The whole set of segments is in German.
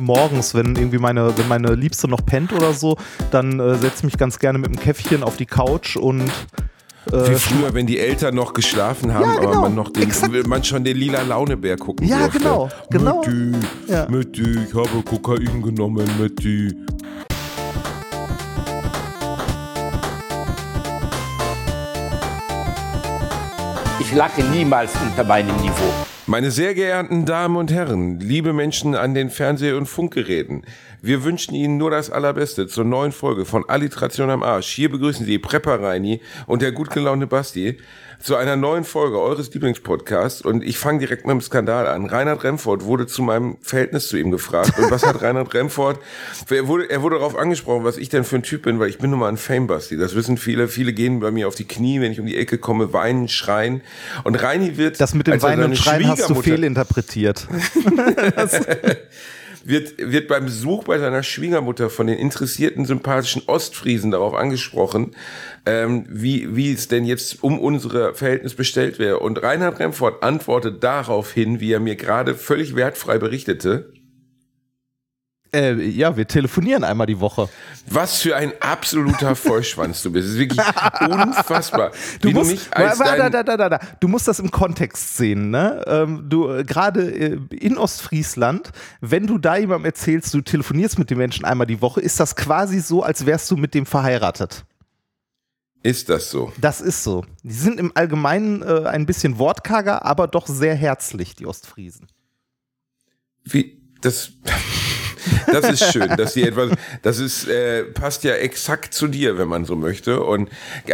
morgens, wenn irgendwie meine, wenn meine Liebste noch pennt oder so, dann äh, setze ich mich ganz gerne mit einem Käffchen auf die Couch und äh, Wie früher, wenn die Eltern noch geschlafen haben, ja, genau. aber man noch den, man schon den lila Launebär gucken Ja, durfte. genau, genau. Mütti, ja. Mütti, ich habe Kokain genommen, Mütti. Ich lache niemals unter meinem Niveau. Meine sehr geehrten Damen und Herren, liebe Menschen an den Fernseh- und Funkgeräten, wir wünschen Ihnen nur das Allerbeste zur neuen Folge von Alliteration am Arsch. Hier begrüßen Sie Prepper Reini und der gut gelaunte Basti zu einer neuen Folge eures Lieblingspodcasts. Und ich fange direkt mit dem Skandal an. Reinhard Remford wurde zu meinem Verhältnis zu ihm gefragt. Und was hat Reinhard Remford? Er wurde, er wurde darauf angesprochen, was ich denn für ein Typ bin, weil ich bin nun mal ein Fame-Basti. Das wissen viele. Viele gehen bei mir auf die Knie, wenn ich um die Ecke komme, weinen, schreien. Und Reini wird. Das mit dem Weinen und Schreien hast du fehlinterpretiert. wird, wird beim Besuch bei seiner Schwiegermutter von den interessierten, sympathischen Ostfriesen darauf angesprochen, ähm, wie, wie es denn jetzt um unsere Verhältnis bestellt wäre. Und Reinhard Remford antwortet daraufhin, wie er mir gerade völlig wertfrei berichtete, äh, ja, wir telefonieren einmal die Woche. Was für ein absoluter Vollschwanz du bist. Das ist wirklich unfassbar. Du musst, du, da, da, da, du musst das im Kontext sehen. Ne? Ähm, du äh, gerade äh, in Ostfriesland, wenn du da jemandem erzählst, du telefonierst mit dem Menschen einmal die Woche, ist das quasi so, als wärst du mit dem verheiratet. Ist das so? Das ist so. Die sind im Allgemeinen äh, ein bisschen wortkarger, aber doch sehr herzlich, die Ostfriesen. Wie, das. Das ist schön, dass sie etwas, das ist, äh, passt ja exakt zu dir, wenn man so möchte. Und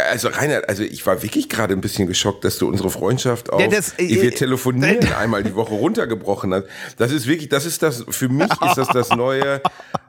also Reinhard, also ich war wirklich gerade ein bisschen geschockt, dass du unsere Freundschaft auf, ja, das, äh, wir telefonieren äh, einmal die Woche runtergebrochen hast. Das ist wirklich, das ist das, für mich ist das das neue,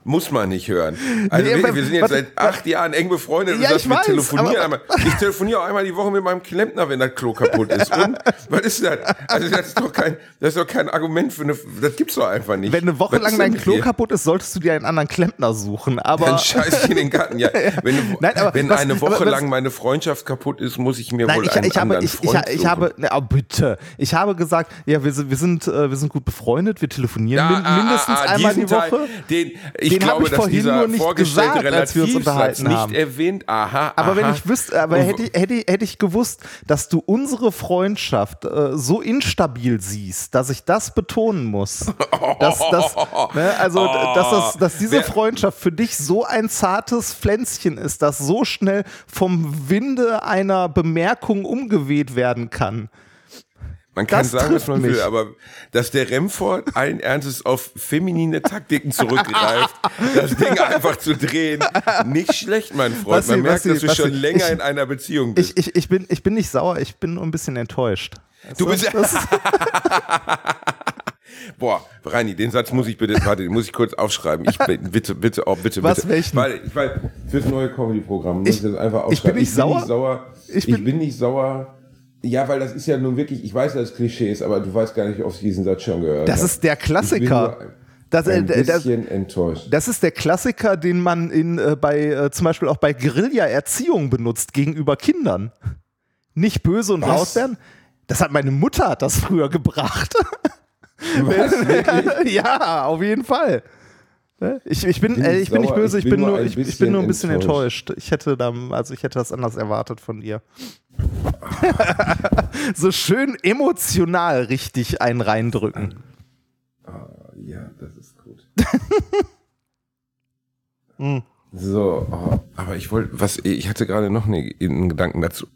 muss man nicht hören. Also nee, wir, wir, sind jetzt seit acht Jahren eng befreundet ja, und das, wir weiß, telefonieren einmal. Ich telefoniere auch einmal die Woche mit meinem Klempner, wenn das Klo kaputt ist. Und was ist das? Also das ist doch kein, das ist doch kein Argument für eine, das gibt's doch einfach nicht. Wenn eine Woche was lang dein Klo kaputt ist, solltest du dir einen anderen Klempner suchen. Aber dann scheiß ich in den Garten. Ja, wenn, Nein, aber wenn was, eine Woche aber, lang meine Freundschaft kaputt ist, muss ich mir Nein, wohl ich, einen ich anderen ich, Freund ich, ich, habe, na, oh, bitte, ich habe gesagt, ja, wir sind, wir sind, äh, wir sind gut befreundet, wir telefonieren ja, min ah, mindestens ah, ah, einmal die Woche. Teil, den, ich den glaube, ich dass dieser nur nicht vorgestellte gesagt, als wir uns unterhalten nicht haben. erwähnt. Aha, aber aha. wenn ich wüsste, aber hätte, hätte, hätte ich gewusst, dass du unsere Freundschaft äh, so instabil siehst, dass ich das betonen muss. dass, dass, ne, also, dass, das, dass diese Freundschaft für dich so ein zartes Pflänzchen ist, das so schnell vom Winde einer Bemerkung umgeweht werden kann. Man kann das sagen, was man mich. will, aber dass der Remford allen Ernstes auf feminine Taktiken zurückgreift, das Ding einfach zu drehen, nicht schlecht, mein Freund. Man merkt, dass du schon länger ich, in einer Beziehung bist. Ich, ich, ich, bin, ich bin nicht sauer, ich bin nur ein bisschen enttäuscht. Du bist. Boah, Reini, den Satz muss ich bitte, warte, den muss ich kurz aufschreiben. Ich bitte, bitte, oh, bitte, Was, bitte. welchen? Weil, ich weiß, fürs neue Comedy-Programm muss ich, ich das einfach aufschreiben. Ich bin nicht, ich sauer? Bin nicht sauer. Ich bin, ich bin nicht sauer ja, weil das ist ja nun wirklich, ich weiß, dass es Klischee ist, aber du weißt gar nicht, ob ich diesen Satz schon gehört Das ist der Klassiker. Das, ein bisschen das, enttäuscht. Das ist der Klassiker, den man in, äh, bei, äh, zum Beispiel auch bei Guerilla-Erziehung benutzt gegenüber Kindern. Nicht böse und laut werden. Das hat meine Mutter hat das früher gebracht. Ja, auf jeden Fall. Ne? Ich, ich, bin, bin äh, ich bin nicht böse, ich bin, nur, ich, ich, bin nur ein bisschen enttäuscht. enttäuscht. Ich hätte da, also ich hätte das anders erwartet von dir. so schön emotional richtig einen reindrücken. Ah, ja, das ist gut. mm. So, oh, aber ich wollte, was, ich hatte gerade noch einen Gedanken dazu.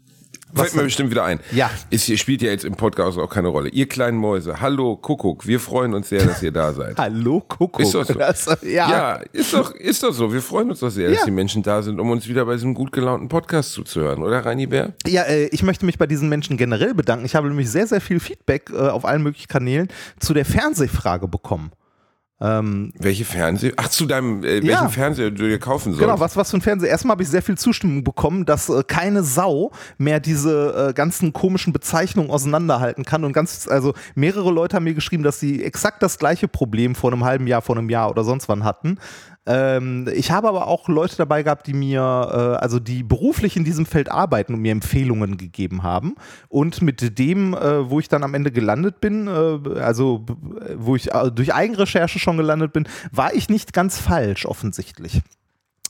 Fällt mir bestimmt wieder ein. Ja. Ist, spielt ja jetzt im Podcast auch keine Rolle. Ihr kleinen Mäuse, hallo Kuckuck, wir freuen uns sehr, dass ihr da seid. hallo Kuckuck. Ist doch so. Das, ja. ja, ist doch, ist doch so. Wir freuen uns doch sehr, ja. dass die Menschen da sind, um uns wieder bei diesem gut gelaunten Podcast zuzuhören, oder Reini Bär? Ja, äh, ich möchte mich bei diesen Menschen generell bedanken. Ich habe nämlich sehr, sehr viel Feedback äh, auf allen möglichen Kanälen zu der Fernsehfrage bekommen. Ähm, Welche Fernseher? Ach, zu deinem, äh, welchen ja. Fernseher du dir kaufen sollst. Genau, was, was für ein Fernseher. Erstmal habe ich sehr viel Zustimmung bekommen, dass äh, keine Sau mehr diese äh, ganzen komischen Bezeichnungen auseinanderhalten kann. Und ganz, also mehrere Leute haben mir geschrieben, dass sie exakt das gleiche Problem vor einem halben Jahr, vor einem Jahr oder sonst wann hatten. Ähm, ich habe aber auch Leute dabei gehabt, die mir, äh, also die beruflich in diesem Feld arbeiten und mir Empfehlungen gegeben haben. Und mit dem, äh, wo ich dann am Ende gelandet bin, äh, also wo ich äh, durch Eigenrecherche schon gelandet bin, war ich nicht ganz falsch offensichtlich.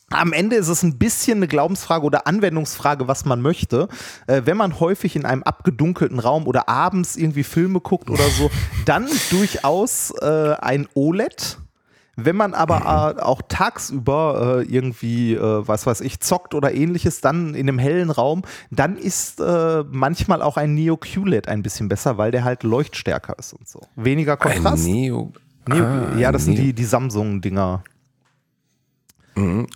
Am Ende ist es ein bisschen eine Glaubensfrage oder Anwendungsfrage, was man möchte. Äh, wenn man häufig in einem abgedunkelten Raum oder abends irgendwie Filme guckt oder so, dann durchaus äh, ein OLED. Wenn man aber äh, auch tagsüber äh, irgendwie, äh, was weiß ich, zockt oder ähnliches, dann in einem hellen Raum, dann ist äh, manchmal auch ein Neo QLED ein bisschen besser, weil der halt leuchtstärker ist und so. Weniger Kontrast. Ein Neo. Neo Ah, ja, das sind Neo. die, die Samsung-Dinger.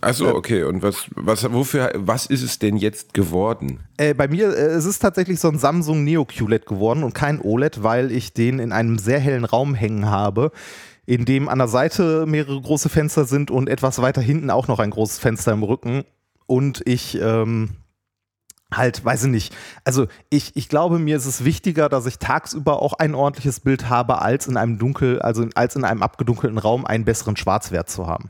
Achso, okay. Und was, was, wofür, was ist es denn jetzt geworden? Äh, bei mir, äh, es ist tatsächlich so ein Samsung Neo QLED geworden und kein OLED, weil ich den in einem sehr hellen Raum hängen habe, in dem an der Seite mehrere große Fenster sind und etwas weiter hinten auch noch ein großes Fenster im Rücken. Und ich ähm, halt, weiß ich nicht. Also ich, ich glaube, mir ist es wichtiger, dass ich tagsüber auch ein ordentliches Bild habe, als in einem dunkel, also als in einem abgedunkelten Raum einen besseren Schwarzwert zu haben.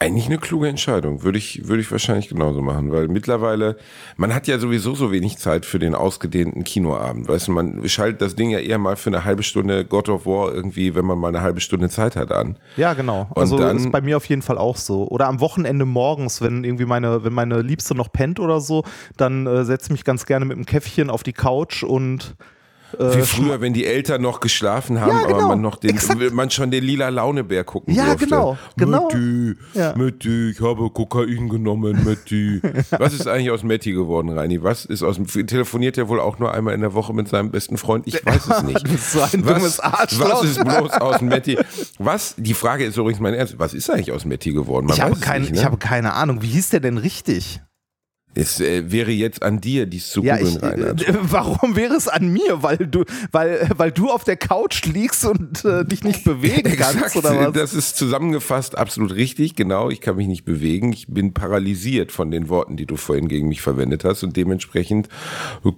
Eigentlich eine kluge Entscheidung. Würde ich, würde ich wahrscheinlich genauso machen, weil mittlerweile, man hat ja sowieso so wenig Zeit für den ausgedehnten Kinoabend. Weißt du, man schaltet das Ding ja eher mal für eine halbe Stunde God of War irgendwie, wenn man mal eine halbe Stunde Zeit hat an. Ja, genau. Und Also dann- ist bei mir auf jeden Fall auch so. Oder am Wochenende morgens, wenn irgendwie meine, wenn meine Liebste noch pennt oder so, dann äh, setze ich mich ganz gerne mit dem Käffchen auf die Couch und Wie früher, wenn die Eltern noch geschlafen haben, Ja, aber genau. man noch den, Exakt. man schon den lila Launebär gucken Ja, durfte. genau, genau. Metti, Ja. Metti, ich habe Kokain genommen, Metti. Was ist eigentlich aus Metti geworden, Reini? Was ist aus telefoniert er wohl auch nur einmal in der Woche mit seinem besten Freund? Ich weiß es nicht. Du bist so ein was, dummes Arschloch. Was ist bloß aus Metti? Was? Die Frage ist übrigens mein Ernst. Was ist eigentlich aus Metti geworden? Man ich habe, weiß es kein, nicht, ne? ich habe keine Ahnung. Wie hieß der denn richtig? Es äh, wäre jetzt an dir, dies zu Ja, googeln, ich, Reinhard. äh, warum wäre es an mir? Weil du, weil, weil du auf der Couch liegst und äh, dich nicht bewegen kannst Exakt, oder was? das ist zusammengefasst absolut richtig. Genau, ich kann mich nicht bewegen. Ich bin paralysiert von den Worten, die du vorhin gegen mich verwendet hast und dementsprechend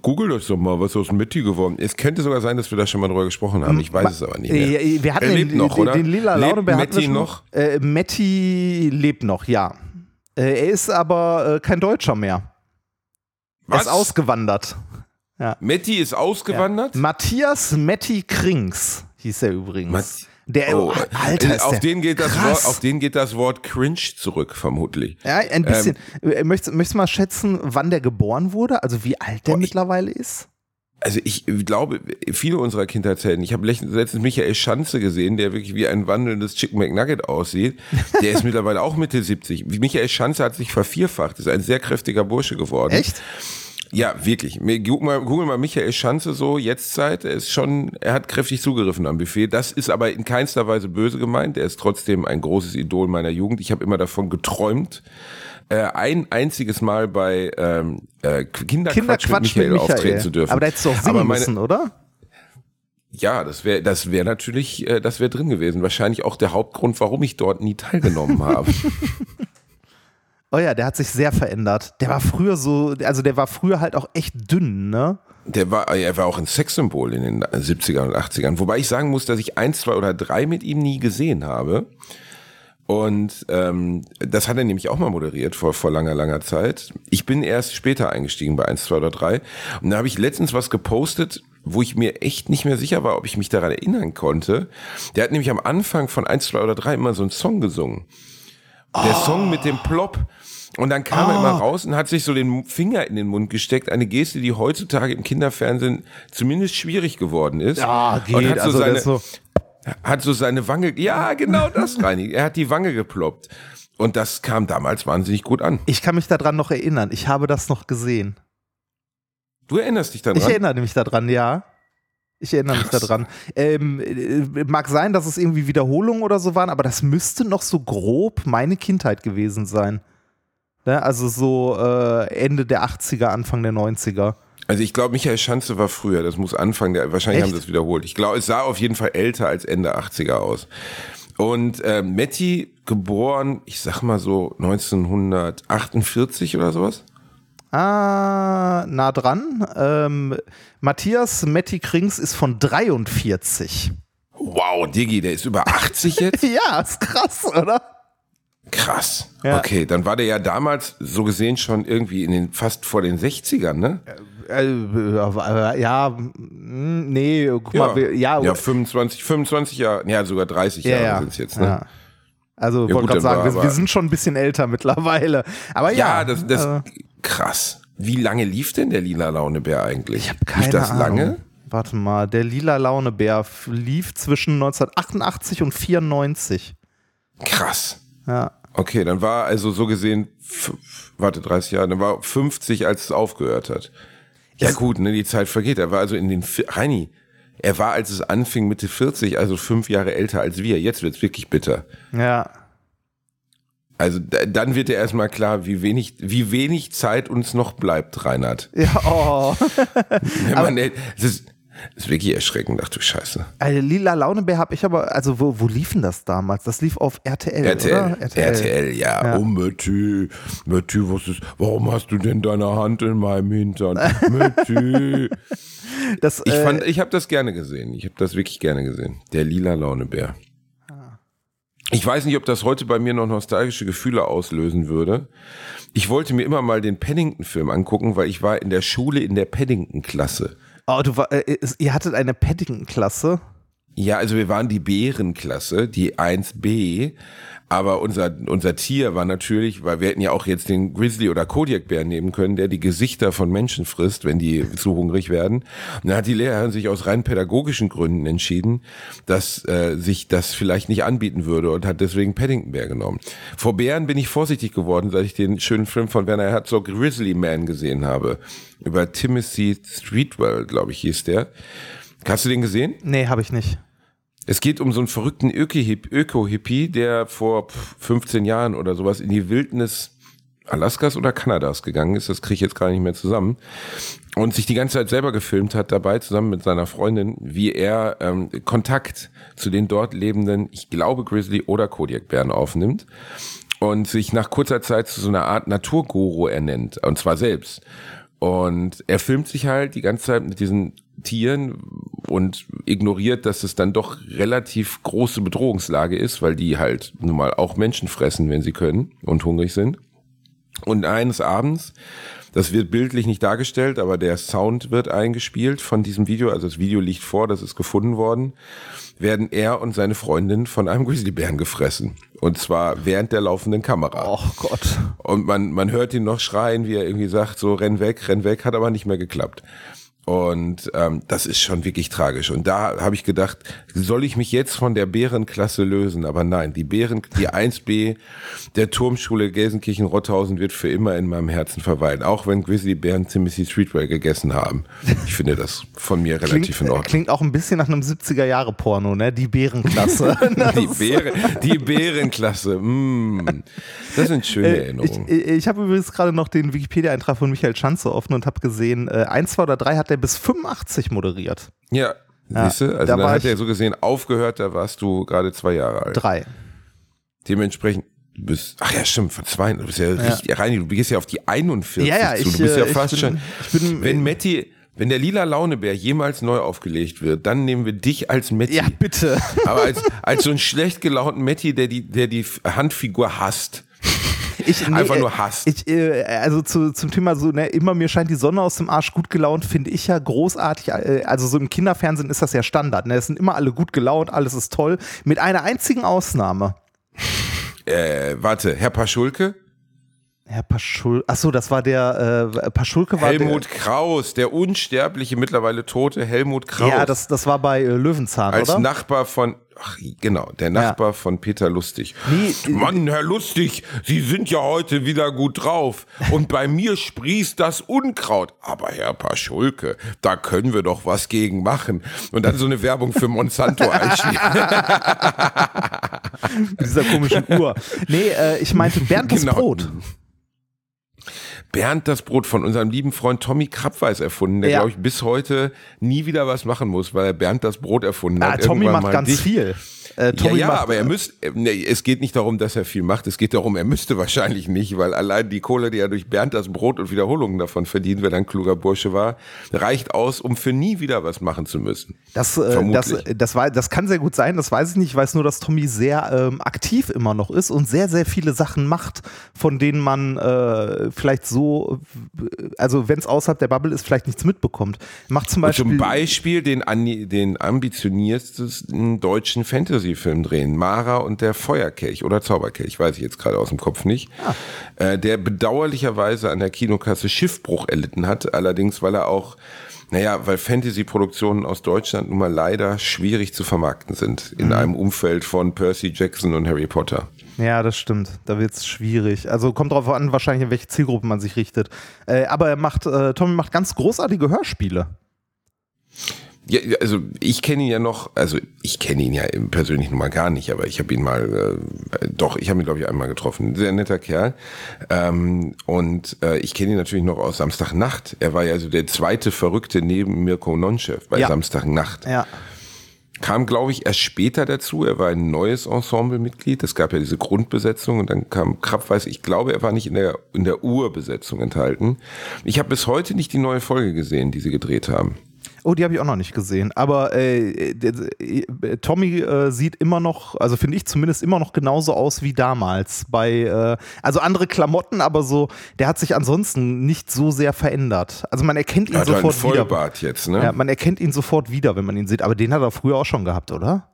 google das doch mal, was aus Metti geworden ist. Es könnte sogar sein, dass wir da schon mal drüber gesprochen haben. Ich weiß es aber nicht mehr. Äh, Wir hatten er den, lebt noch, den, oder? den lila Lebt hatten wir Metti noch? Äh, Metti lebt noch, ja. Äh, er ist aber äh, kein Deutscher mehr. Er ist Was? ausgewandert. Metti ist ausgewandert? Matthias Metti Krings hieß er übrigens. Matt- der, Oh, Alter, äh, ist auf, der den geht das. Wort, auf den geht das Wort cringe zurück, vermutlich. Ja, ein bisschen. Ähm, Äh, möchtest, möchtest du mal schätzen, wann der geboren wurde? Also wie alt der Oh, mittlerweile ist? Also ich glaube, viele unserer Kindheitshelden, ich habe letztens Michael Schanze gesehen, der wirklich wie ein wandelndes Chicken McNugget aussieht. Der ist mittlerweile auch Mitte 70. Michael Schanze hat sich vervierfacht, ist ein sehr kräftiger Bursche geworden. Echt? Ja, wirklich. Google mal, Google mal Michael Schanze so, jetzt Zeit. Er ist schon, er hat kräftig zugegriffen am Buffet. Das ist aber in keinster Weise böse gemeint. Er ist trotzdem ein großes Idol meiner Jugend. Ich habe immer davon geträumt, äh, ein einziges Mal bei ähm, äh, Kinderquatsch, Kinderquatsch mit Michael, auftreten zu dürfen. Aber da hättest du auch singen meine- müssen, oder? Ja, das wäre das wäre natürlich, äh, das wäre drin gewesen. Wahrscheinlich auch der Hauptgrund, warum ich dort nie teilgenommen habe. Oh ja, der hat sich sehr verändert. Der war früher so, also der war früher halt auch echt dünn, ne? Der war, er war auch ein Sexsymbol in den 70ern und 80ern. Wobei ich sagen muss, dass ich eins, zwei oder drei mit ihm nie gesehen habe. Und ähm, das hat er nämlich auch mal moderiert vor, vor langer, langer Zeit. Ich bin erst später eingestiegen bei eins, zwei oder drei. Und da habe ich letztens was gepostet, wo ich mir echt nicht mehr sicher war, ob ich mich daran erinnern konnte. Der hat nämlich am Anfang von eins, zwei oder drei immer so einen Song gesungen. Der Song mit dem Plop. Und dann kam er immer raus und hat sich so den Finger in den Mund gesteckt. Eine Geste, die heutzutage im Kinderfernsehen zumindest schwierig geworden ist. Ja, geht. Und hat so also seine, so, hat so seine Wange, ja, genau das, Reini. Er hat die Wange geploppt. Und das kam damals wahnsinnig gut an. ich kann mich daran noch erinnern. Ich habe das noch gesehen. Du erinnerst dich daran? Ich erinnere mich daran, ja. Ich erinnere mich daran. Ähm, äh, mag sein, dass es irgendwie Wiederholungen oder so waren, aber das müsste noch so grob meine Kindheit gewesen sein. Ne? Also so äh, Ende der 80er, Anfang der 90er. Also ich glaube, Michael Schanze war früher. Das muss Anfang der, wahrscheinlich Echt? haben sie das wiederholt. Ich glaube, es sah auf jeden Fall älter als Ende 80er aus. Und äh, Metti, geboren, ich sag mal so 1948 oder sowas. Ah, nah dran. Ähm, Matthias Metti Krings ist von 43. Wow, Diggi, der ist über 80 jetzt? Ja, ist krass, oder? Krass. Ja. Okay, dann war der ja damals so gesehen schon irgendwie in den fast vor den 60ern, ne? Äh, ja, mm, nee, guck mal, wir- ja, ja 25, 25 Jahre, ja sogar 30 ja, Jahre ja. sind es jetzt, ne? Ja. Also Ja, wollte gerade sagen, wir, wir sind schon ein bisschen älter mittlerweile. Aber ja, Ja, das, das äh, krass. Wie lange lief denn der lila Launebär eigentlich? ich habe keine lief das Ahnung. lange? Warte mal, der lila Launebär lief zwischen 1988 und 94. Krass. Ja. Okay, dann war also so gesehen, warte, 30 Jahre, dann war 50, als es aufgehört hat. Ja gut, ne, die Zeit vergeht. Er war also in den, Reini, er war, als es anfing, Mitte 40, also fünf Jahre älter als wir. Jetzt wird's wirklich bitter. Ja. Also da, dann wird dir erstmal klar, wie wenig, wie wenig Zeit uns noch bleibt, Reinhard. Ja, oh. Wenn man, ist, es ist wirklich erschreckend, ach du Scheiße. Also, lila Launebär habe ich aber, also wo, wo lief denn das damals? Das lief auf RTL, RTL, oder? RTL, ja. Ja. Oh, Mötti, Mötti, was ist, warum hast du denn deine Hand in meinem Hintern? Mötti. Das, Ich äh, fand, ich habe das gerne gesehen. Ich habe das wirklich gerne gesehen. Der lila Launebär. Ah. Ich weiß nicht, ob das heute bei mir noch nostalgische Gefühle auslösen würde. Ich wollte mir immer mal den Paddington-Film angucken, weil ich war in der Schule in der Paddington-Klasse. Oh, du war, äh, es- ihr hattet eine Paddington-Klasse. Ja, also wir waren die Bärenklasse, die 1B, aber unser, unser Tier war natürlich, weil wir hätten ja auch jetzt den Grizzly oder Kodiakbären nehmen können, der die Gesichter von Menschen frisst, wenn die zu hungrig werden. Und dann hat die Lehrerin sich aus rein pädagogischen Gründen entschieden, dass äh, sich das vielleicht nicht anbieten würde und hat deswegen Paddington-Bär genommen. Vor Bären bin ich vorsichtig geworden, seit ich den schönen Film von Werner Herzog Grizzly Man gesehen habe. Über Timothy Streetwell, glaube ich, hieß der. Hast du den gesehen? Nee, habe ich nicht. Es geht um so einen verrückten Öko-Hip- Öko-Hippie, der vor pf, 15 Jahren oder sowas in die Wildnis Alaskas oder Kanadas gegangen ist. Das kriege ich jetzt gar nicht mehr zusammen. Und sich die ganze Zeit selber gefilmt hat dabei, zusammen mit seiner Freundin, wie er ähm, Kontakt zu den dort lebenden, ich glaube Grizzly oder Kodiakbären aufnimmt und sich nach kurzer Zeit zu so einer Art Naturguru ernennt, und zwar selbst. Und er filmt sich halt die ganze Zeit mit diesen Tieren und ignoriert, dass es dann doch relativ große Bedrohungslage ist, weil die halt nun mal auch Menschen fressen, wenn sie können und hungrig sind. Und eines Abends, das wird bildlich nicht dargestellt, aber der Sound wird eingespielt von diesem Video, also das Video liegt vor, das ist gefunden worden, werden er und seine Freundin von einem Grizzlybären gefressen. Und zwar während der laufenden Kamera. Oh Gott. Und man, man hört ihn noch schreien, wie er irgendwie sagt, so renn weg, renn weg, hat aber nicht mehr geklappt. Und ähm, das ist schon wirklich tragisch. Und da habe ich gedacht, soll ich mich jetzt von der Bärenklasse lösen? Aber nein, die Bären, die 1b der Turmschule Gelsenkirchen-Rotthausen wird für immer in meinem Herzen verweilen. Auch wenn Grizzlybären Timothy Streetwell gegessen haben. Ich finde das von mir relativ Klingt, in äh, Ordnung. klingt auch ein bisschen nach einem 70er-Jahre-Porno, ne? Die Bärenklasse. Die, Bären, die Bärenklasse. Mm, das sind schöne Äh, Erinnerungen. ich, ich habe übrigens gerade noch den Wikipedia-Eintrag von Michael Schanze offen und habe gesehen, äh, eins, zwei oder drei hat er bis 85 moderiert. Ja, Ja, siehst du? Also da dann hat ich- er so gesehen aufgehört, da warst du gerade zwei Jahre alt. Drei. Dementsprechend, du bist, ach ja, stimmt, von zwei, du bist ja, richtig, Reini, du gehst ja auf die 41 Ja, ja, zu. ich, Du bist ja äh, ich fast bin- schon, ich bin- wenn Matti, wenn der lila Launebär jemals neu aufgelegt wird, dann nehmen wir dich als Matti. Ja, bitte. Aber als, als so einen schlecht gelaunten Matti, der die, der die Handfigur hasst. Ich, Einfach äh, nur Hass. Ich, äh, also zu, zum Thema so, ne, immer mir scheint die Sonne aus dem Arsch gut gelaunt, finde ich ja großartig. Äh, Also so im Kinderfernsehen ist das ja Standard. Ne? Es sind immer alle gut gelaunt, alles ist toll. Mit einer einzigen Ausnahme. Äh, warte, Herr Paschulke? Herr Paschul, achso, das war der, äh, Paschulke war Helmut Kraus, der unsterbliche, mittlerweile tote Helmut Kraus. der, Ja, das, das war bei äh, Löwenzahn, als oder? Nachbar von, ach, genau, der Nachbar von Peter Lustig. Nee, Mann, Herr Lustig, Sie sind ja heute wieder gut drauf. Und bei mir sprießt das Unkraut. Aber Herr Paschulke, da können wir doch was gegen machen. Und dann so eine Werbung für Monsanto einschieben. Mit dieser komischen Uhr. Nee, äh, ich meinte Bernd das Genau. Brot. Bernd das Brot von unserem lieben Freund Tommy Krabweis erfunden, der, Ja. glaube ich, bis heute nie wieder was machen muss, weil er Bernd das Brot erfunden Ah, hat. Tommy Irgendwann macht ganz dich- viel. Äh, ja, Tommy ja, macht, aber er müsste, nee, es geht nicht darum, dass er viel macht, es geht darum, er müsste wahrscheinlich nicht, weil allein die Kohle, die er durch Bernd das Brot und Wiederholungen davon verdient, wenn er ein kluger Bursche war, reicht aus, um für nie wieder was machen zu müssen. Das, äh, das, Vermutlich. das, war, das kann sehr gut sein, das weiß ich nicht. Ich weiß nur, dass Tommy sehr ähm, aktiv immer noch ist und sehr, sehr viele Sachen macht, von denen man äh, vielleicht so, also wenn es außerhalb der Bubble ist, vielleicht nichts mitbekommt. Macht zum Und Beispiel. zum Beispiel den, den ambitioniertesten deutschen Fantasy-Film drehen, Mara und der Feuerkelch oder Zauberkelch, weiß ich jetzt gerade aus dem Kopf nicht, äh, der bedauerlicherweise an der Kinokasse Schiffbruch erlitten hat, allerdings weil er auch naja, weil Fantasy-Produktionen aus Deutschland nun mal leider schwierig zu vermarkten sind in einem Umfeld von Percy Jackson und Harry Potter. Ja, das stimmt. Da wird es schwierig. Also kommt darauf an, wahrscheinlich, in welche Zielgruppe man sich richtet. Äh, aber er macht, äh, Tommy macht ganz großartige Hörspiele. Ja, also ich kenne ihn ja noch, also ich kenne ihn ja persönlich nun mal gar nicht, aber ich habe ihn mal, äh, doch, ich habe ihn glaube ich einmal getroffen. Sehr netter Kerl. Ähm, und äh, ich kenne ihn natürlich noch aus Samstagnacht. Er war ja so der zweite Verrückte neben Mirko Nonchev bei Ja. Samstagnacht. Ja. Kam, glaube ich, erst später dazu. Er war ein neues Ensemblemitglied. Es gab ja diese Grundbesetzung und dann kam Krabweis. Ich glaube, er war nicht in der, in der Urbesetzung enthalten. Ich habe bis heute nicht die neue Folge gesehen, die sie gedreht haben. Oh, die habe ich auch noch nicht gesehen. Aber äh, äh, Tommy äh, sieht immer noch, also finde ich zumindest immer noch genauso aus wie damals. Bei, äh, also andere Klamotten, aber so, der hat sich ansonsten nicht so sehr verändert. Also man erkennt ihn hat halt einen sofort wieder. Vollbart jetzt, ne? Ja, man erkennt ihn sofort wieder, wenn man ihn sieht. Aber den hat er früher auch schon gehabt, oder?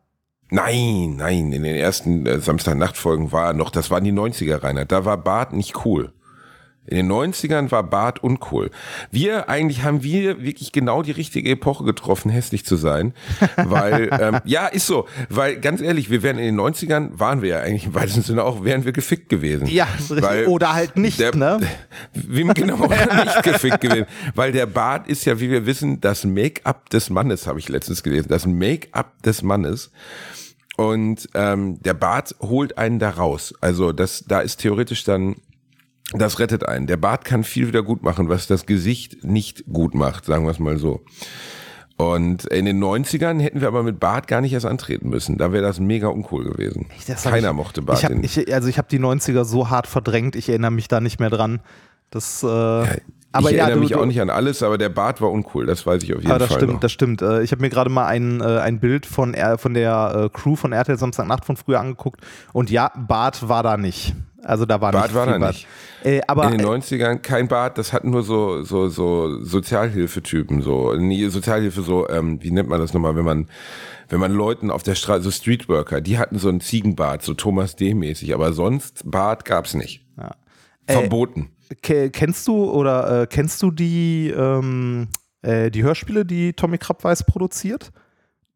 Nein, nein, in den ersten äh, Samstagnachtfolgen war er noch, das waren die 90er, Rainer, da war Bart nicht cool. In den 90ern war Bart uncool. Wir, eigentlich haben wir wirklich genau die richtige Epoche getroffen, hässlich zu sein. Weil, ähm, ja, ist so. Weil, ganz ehrlich, wir wären in den 90ern, waren wir ja eigentlich im weitesten Sinne auch, wären wir gefickt gewesen. Ja, Weil oder halt nicht, der, ne? Wie genau nicht gefickt gewesen. Weil der Bart ist ja, wie wir wissen, das Make-up des Mannes, habe ich letztens gelesen. Das Make-up des Mannes. Und ähm, der Bart holt einen da raus. Also das, da ist theoretisch dann, das rettet einen. Der Bart kann viel wieder gut machen, was das Gesicht nicht gut macht, sagen wir es mal so. Und in den 90ern hätten wir aber mit Bart gar nicht erst antreten müssen. Da wäre das mega uncool gewesen. Das Keiner ich, mochte Bart. Ich hab, ich, also ich habe die 90er so hart verdrängt, ich erinnere mich da nicht mehr dran. Das, äh, aber ich ja, erinnere du, mich du, auch nicht an alles, aber der Bart war uncool, das weiß ich auf jeden Aber das Fall stimmt, noch. das stimmt. Äh, Ich habe mir gerade mal ein, äh, ein Bild von, von der äh, Crew von RTL Samstagnacht von früher angeguckt und ja, Bart war da nicht. Also da war Bart nicht war da nicht. Äh, aber in den äh, 90ern kein Bart, das hatten nur so so so Sozialhilfetypen so nee, Sozialhilfe so ähm, wie nennt man das nochmal, wenn man wenn man Leuten auf der Straße so Streetworker, die hatten so einen Ziegenbart, so Thomas D mäßig, aber sonst Bart gab's nicht. Äh, Verboten. ke- kennst du oder äh, kennst du die, ähm, äh, die Hörspiele, die Tommy Krabweis produziert?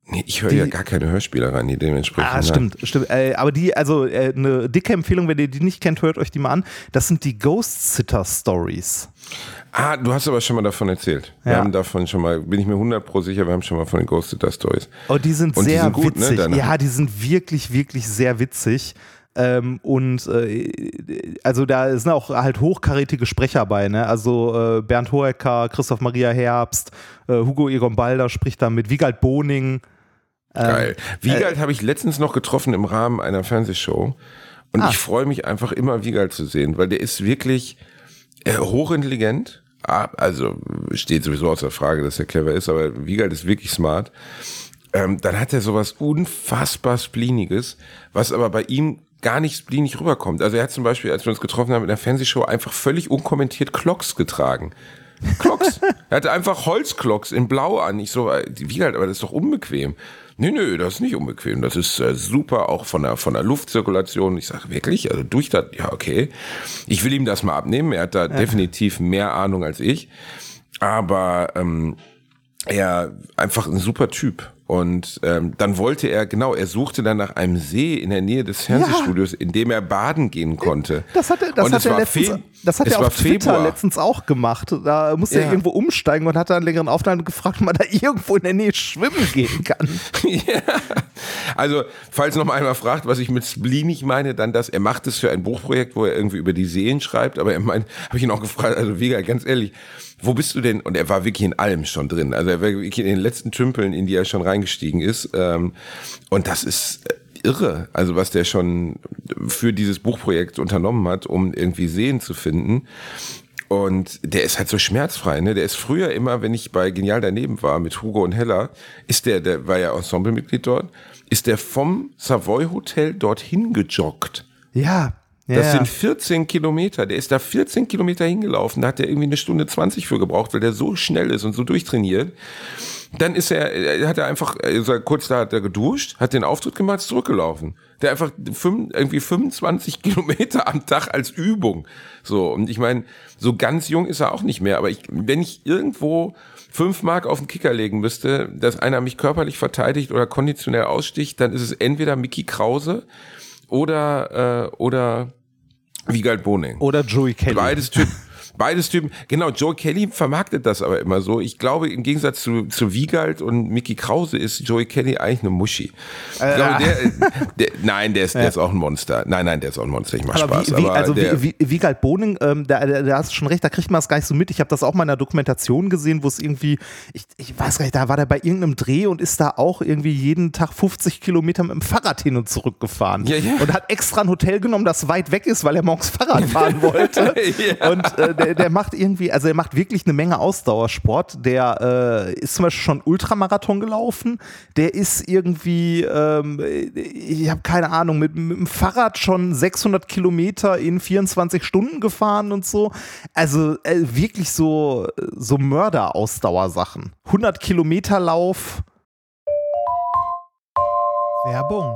Nee, ich höre die- ja gar keine Hörspiele rein, die dementsprechend. Ah, nein. stimmt, stimmt. Äh, aber die, also äh, eine dicke Empfehlung, wenn ihr die nicht kennt, hört euch die mal an. Das sind die Ghost Sitter Stories. Ah, du hast aber schon mal davon erzählt. Wir Ja. haben davon schon mal, bin ich mir 100 pro sicher, wir haben schon mal von den Ghost Sitter Stories. Oh, die sind Und die sehr sind gut, ne, witzig. deine? ja, die sind wirklich, wirklich sehr witzig. Ähm, und äh, also da sind auch halt hochkarätige Sprecher bei, ne? Also äh, Bernd Hoecker, Christoph Maria Herbst, äh, Hugo Egon Balder spricht da mit, Wiegald Boning. Geil. äh, Wiegald habe ich letztens noch getroffen im Rahmen einer Fernsehshow. Und Ah. ich freue mich einfach immer, Wiegald zu sehen, weil der ist wirklich äh, hochintelligent. Ah, Also steht sowieso außer Frage, dass er clever ist, aber Wiegald ist wirklich smart. Ähm, dann hat er sowas unfassbar Spleeniges, was aber bei ihm gar nicht spleenig rüberkommt. Also er hat zum Beispiel, als wir uns getroffen haben in der Fernsehshow, einfach völlig unkommentiert Clocks getragen. Clocks. er hatte einfach Holzclocks in Blau an. Ich so, äh, wie halt, aber das ist doch unbequem. Nö, nö, das ist nicht unbequem. Das ist äh, super, auch von der, von der Luftzirkulation. Ich sage wirklich, also durch das, ja, okay. Ich will ihm das mal abnehmen. Er hat da definitiv mehr Ahnung als ich. Aber ähm, er einfach ein super Typ. Und ähm, dann wollte er, genau, er suchte dann nach einem See in der Nähe des Fernsehstudios, in dem er baden gehen konnte. Das hat er, das Und hat er letztens, Fe- das hat er auf Twitter Februar. letztens auch gemacht. Da musste er Ja. irgendwo umsteigen und hat dann einen längeren Aufnahme gefragt, ob man da irgendwo in der Nähe schwimmen gehen kann. ja. Also, falls noch mal einmal fragt, was ich mit Spleenig meine, dann das, er macht es für ein Buchprojekt, wo er irgendwie über die Seen schreibt, aber er meint, habe ich ihn auch gefragt, also Vega, ganz ehrlich, wo bist du denn? Und er war wirklich in allem schon drin. Also er war wirklich in den letzten Tümpeln, in die er schon reingestiegen ist. Ähm, und das ist, irre, also was der schon für dieses Buchprojekt unternommen hat, um irgendwie Sehen zu finden. Und der ist halt so schmerzfrei, ne? Der ist früher immer, wenn ich bei Genial daneben war mit Hugo und Hella, ist der, der war ja Ensemblemitglied dort, ist der vom Savoy Hotel dorthin gejoggt. Ja. Ja Das sind 14 Kilometer. Der ist da 14 Kilometer hingelaufen. Da hat er irgendwie eine Stunde 20 für gebraucht, weil der so schnell ist und so durchtrainiert. Dann ist er, hat er einfach, also kurz da hat er geduscht, hat den Auftritt gemacht, ist zurückgelaufen. Der einfach fünf, irgendwie 25 Kilometer am Tag als Übung. So, und ich meine, so ganz jung ist er auch nicht mehr, aber ich, wenn ich irgendwo fünf Mark auf den Kicker legen müsste, dass einer mich körperlich verteidigt oder konditionell aussticht, dann ist es entweder Mickey Krause oder, äh, oder Wiegald Boning. Oder Joey Kelly. Beides Typen. Beides Typen. Genau, Joe Kelly vermarktet das aber immer so. Ich glaube, im Gegensatz zu, zu Wiegald und Mickey Krause ist Joey Kelly eigentlich eine Muschi. Äh, glaube, der, der, nein, der ist, der ist auch ein Monster. Nein, nein, der ist auch ein Monster. Ich mach Aber Spaß. wie, wie, aber also der, wie, wie, Wiegald Boning, ähm, da, da, hast du schon recht, da kriegt man es gar nicht so mit. Ich habe das auch mal in einer Dokumentation gesehen, wo es irgendwie, ich, ich weiß gar nicht, da war der bei irgendeinem Dreh und ist da auch irgendwie jeden Tag 50 Kilometer mit dem Fahrrad hin und zurück gefahren. Ja, ja. Und hat extra ein Hotel genommen, das weit weg ist, weil er morgens Fahrrad fahren wollte. Ja. Und äh, der, der macht irgendwie, also er macht wirklich eine Menge Ausdauersport. Der äh, ist zum Beispiel schon Ultramarathon gelaufen. Der ist irgendwie, ähm, ich habe keine Ahnung, mit, mit dem Fahrrad schon 600 Kilometer in 24 Stunden gefahren und so. Also äh, wirklich so, so Mörder-Ausdauersachen. 100 Kilometer Lauf. Werbung.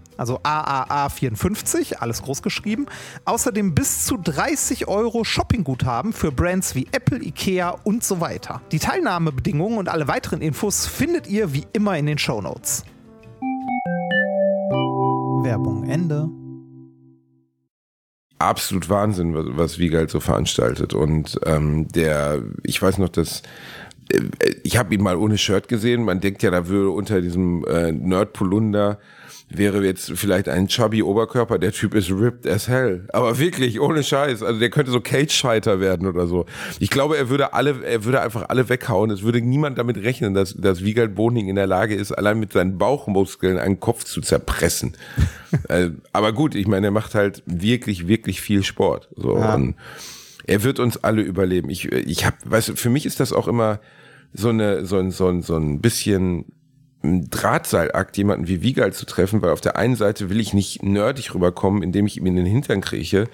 also AAA54, alles groß geschrieben, außerdem bis zu 30 Euro Shoppingguthaben für Brands wie Apple, Ikea und so weiter. Die Teilnahmebedingungen und alle weiteren Infos findet ihr wie immer in den Shownotes. Werbung Ende. absolut Wahnsinn, was, Wiegald so veranstaltet. Und ähm, der, ich weiß noch, dass ich habe ihn mal ohne Shirt gesehen. Man denkt ja, da würde unter diesem äh, Nerd-Polunder wäre jetzt vielleicht ein chubby Oberkörper. Der Typ ist ripped as hell. Aber wirklich, ohne Scheiß. Also der könnte so Cage-Fighter werden oder so. Ich glaube, er würde alle, er würde einfach alle weghauen. Es würde niemand damit rechnen, dass, dass Wiegald Boning in der Lage ist, allein mit seinen Bauchmuskeln einen Kopf zu zerpressen. äh, aber gut, ich meine, er macht halt wirklich, wirklich viel Sport. So. Ja. Und er wird uns alle überleben. Ich, ich habe, weißt du, für mich ist das auch immer so eine, so ein, so ein, so ein bisschen ein Drahtseilakt, jemanden wie Wiegald zu treffen, weil auf der einen Seite will ich nicht nerdig rüberkommen, indem ich ihm in den Hintern krieche.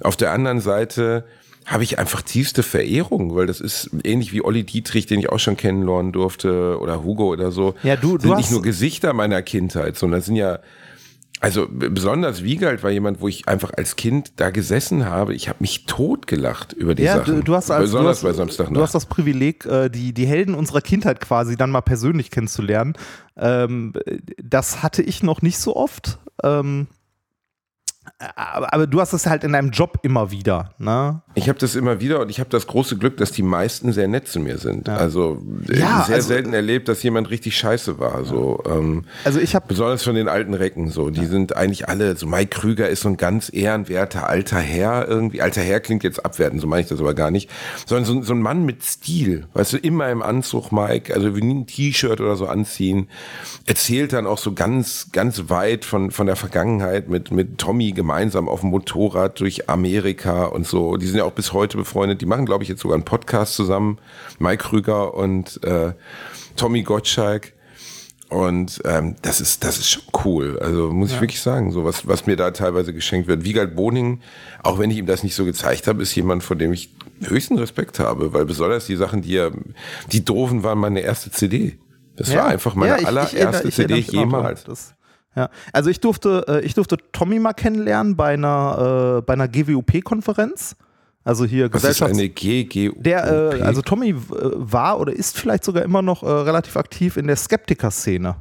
Auf der anderen Seite habe ich einfach tiefste Verehrung, weil das ist ähnlich wie Olli Dietrich, den ich auch schon kennenlernen durfte, oder Hugo oder so. Ja, du- du sind hast- nicht nur Gesichter meiner Kindheit, sondern sind ja also besonders Wiegald war jemand, wo ich einfach als Kind da gesessen habe. Ich habe mich totgelacht über die Ja, Sachen. du, du hast als, besonders du hast, bei Samstagnacht. Du hast das Privileg, äh, die, die Helden unserer Kindheit quasi dann mal persönlich kennenzulernen. Ähm, das hatte ich noch nicht so oft. Aber, aber du hast es halt in deinem Job immer wieder. Ne? Ich habe das immer wieder und ich habe das große Glück, dass die meisten sehr nett zu mir sind. Also äh, Ja, sehr also- selten erlebt, dass jemand richtig scheiße war. So, ähm, Also ich habe besonders von den alten Recken. So, die sind eigentlich alle. So Mike Krüger ist so ein ganz ehrenwerter alter Herr irgendwie. Alter Herr klingt jetzt abwertend, so meine ich das aber gar nicht. Sondern so, so ein Mann mit Stil, weißt du, immer im Anzug, Mike. Also wie nie ein T-Shirt oder so anziehen. Erzählt dann auch so ganz, ganz weit von von der Vergangenheit mit mit Tommy gemeinsam gemeinsam auf dem Motorrad durch Amerika und so. Die sind ja auch bis heute befreundet. Die machen, glaube ich, jetzt sogar einen Podcast zusammen. Mike Krüger und äh, Tommy Gottschalk. Und ähm, das ist das ist schon cool. Also muss ich wirklich sagen, so was was mir da teilweise geschenkt wird. Wiegald Boning, auch wenn ich ihm das nicht so gezeigt habe, ist jemand, von dem ich höchsten Respekt habe, weil besonders die Sachen, die er, die doofen waren meine erste CD. Das Ja. war einfach meine Ja, ich- ich allererste erinnere- ich CD jemals. Das, ja. Also ich durfte, äh, ich durfte Tommy mal kennenlernen bei einer, äh, bei einer GWOP-Konferenz. Also hier Was ist Gesellschafts- eine GGU? Der, äh, also Tommy äh, war oder ist vielleicht sogar immer noch äh, relativ aktiv in der Skeptiker-Szene.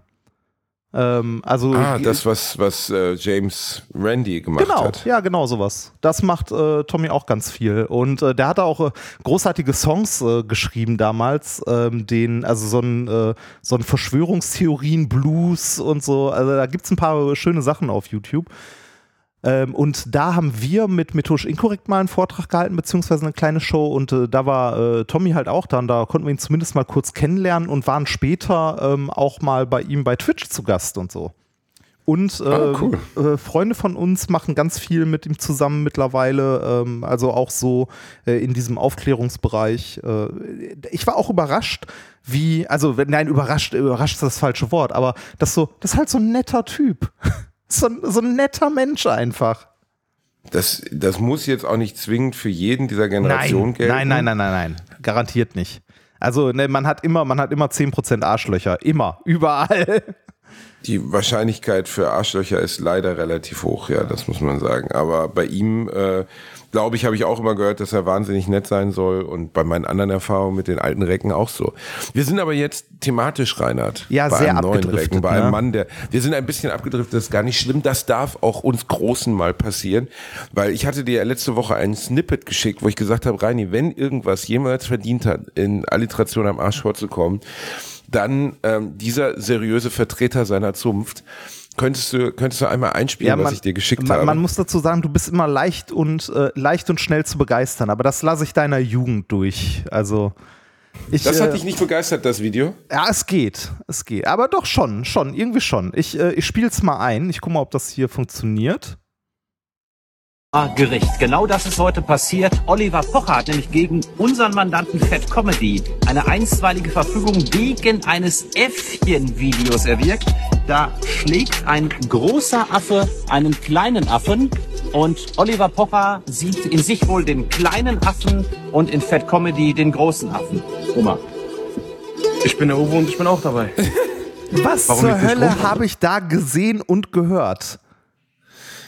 Ähm, also ah, das was was äh, James Randy gemacht Genau, hat. ja, genau sowas. Das macht äh, Tommy auch ganz viel. Und äh, der hat auch äh, großartige Songs äh, geschrieben damals, ähm, den, also so ein, äh, so ein Verschwörungstheorien-Blues und so. Also da gibt es ein paar schöne Sachen auf YouTube. Ähm, und da haben wir mit Methodisch Inkorrekt mal einen Vortrag gehalten, beziehungsweise eine kleine Show. Und äh, da war äh, Tommy halt auch dann. Da konnten wir ihn zumindest mal kurz kennenlernen und waren später ähm, auch mal bei ihm bei Twitch zu Gast und so. Und äh, Ah, cool. äh, Freunde von uns machen ganz viel mit ihm zusammen mittlerweile. Ähm, also auch so äh, in diesem Aufklärungsbereich. Äh, ich war auch überrascht, wie, also nein, überrascht, überrascht ist das falsche Wort, aber das so, das ist halt so ein netter Typ. so, ein- so ein netter Mensch einfach. Das das muss jetzt auch nicht zwingend für jeden dieser Generation Nein, gelten. nein, nein, nein, nein, nein. Garantiert nicht. Also, ne, man hat immer, man hat immer 10% Arschlöcher. Immer. Überall. Die Wahrscheinlichkeit für Arschlöcher ist leider relativ hoch, ja, das muss man sagen. Aber bei ihm, äh, glaube ich, habe ich auch immer gehört, dass er wahnsinnig nett sein soll und bei meinen anderen Erfahrungen mit den alten Recken auch so. Wir sind aber jetzt thematisch, Reinhard. Ja, bei sehr einem neuen Recken, bei ne? einem Mann, der, wir sind ein bisschen abgedriftet, das ist gar nicht schlimm, das darf auch uns Großen mal passieren, weil ich hatte dir ja letzte Woche einen Snippet geschickt, wo ich gesagt habe, Reini, wenn irgendwas jemals verdient hat, in Alliteration am Arsch vorzukommen, dann ähm, dieser seriöse Vertreter seiner Zunft. Könntest du, könntest du einmal einspielen, was ich dir geschickt man, habe? Man muss dazu sagen, du bist immer leicht und äh, leicht und schnell zu begeistern, aber das lasse ich deiner Jugend durch. Also ich, das äh, hat dich nicht begeistert, das Video? ja, es geht, es geht, aber doch schon, schon irgendwie schon. Ich, äh, ich spiele es mal ein. Ich gucke mal, ob das hier funktioniert. Gericht. Genau das ist heute passiert. Oliver Pocher hat nämlich gegen unseren Mandanten Fat Comedy eine einstweilige Verfügung wegen eines Äffchen-Videos erwirkt. Da schlägt ein großer Affe einen kleinen Affen und Oliver Pocher sieht in sich wohl den kleinen Affen und in Fat Comedy den großen Affen. Oma. Ich bin der Uwe und ich bin auch dabei. Was Warum zur Hölle habe ich da gesehen und gehört?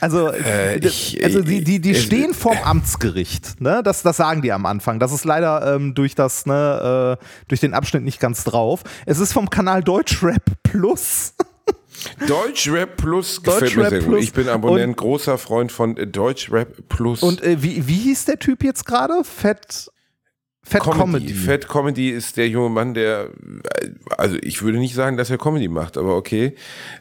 Also, Äh, d- ich- also die, die, die äh, stehen vorm Amtsgericht. Ne? Das, das sagen die am Anfang. Das ist leider ähm, durch, das, ne, äh, durch den Abschnitt nicht ganz drauf. Es ist vom Kanal Deutschrap Plus. Deutschrap Plus gefällt mir Deutschrap sehr gut. Ich bin Abonnent, großer Freund von äh, Deutschrap Plus. Und äh, wie, wie hieß der Typ jetzt gerade? Fett, Fett Comedy. Fat Comedy ist der junge Mann, der, äh, also ich würde nicht sagen, dass er Comedy macht, aber okay.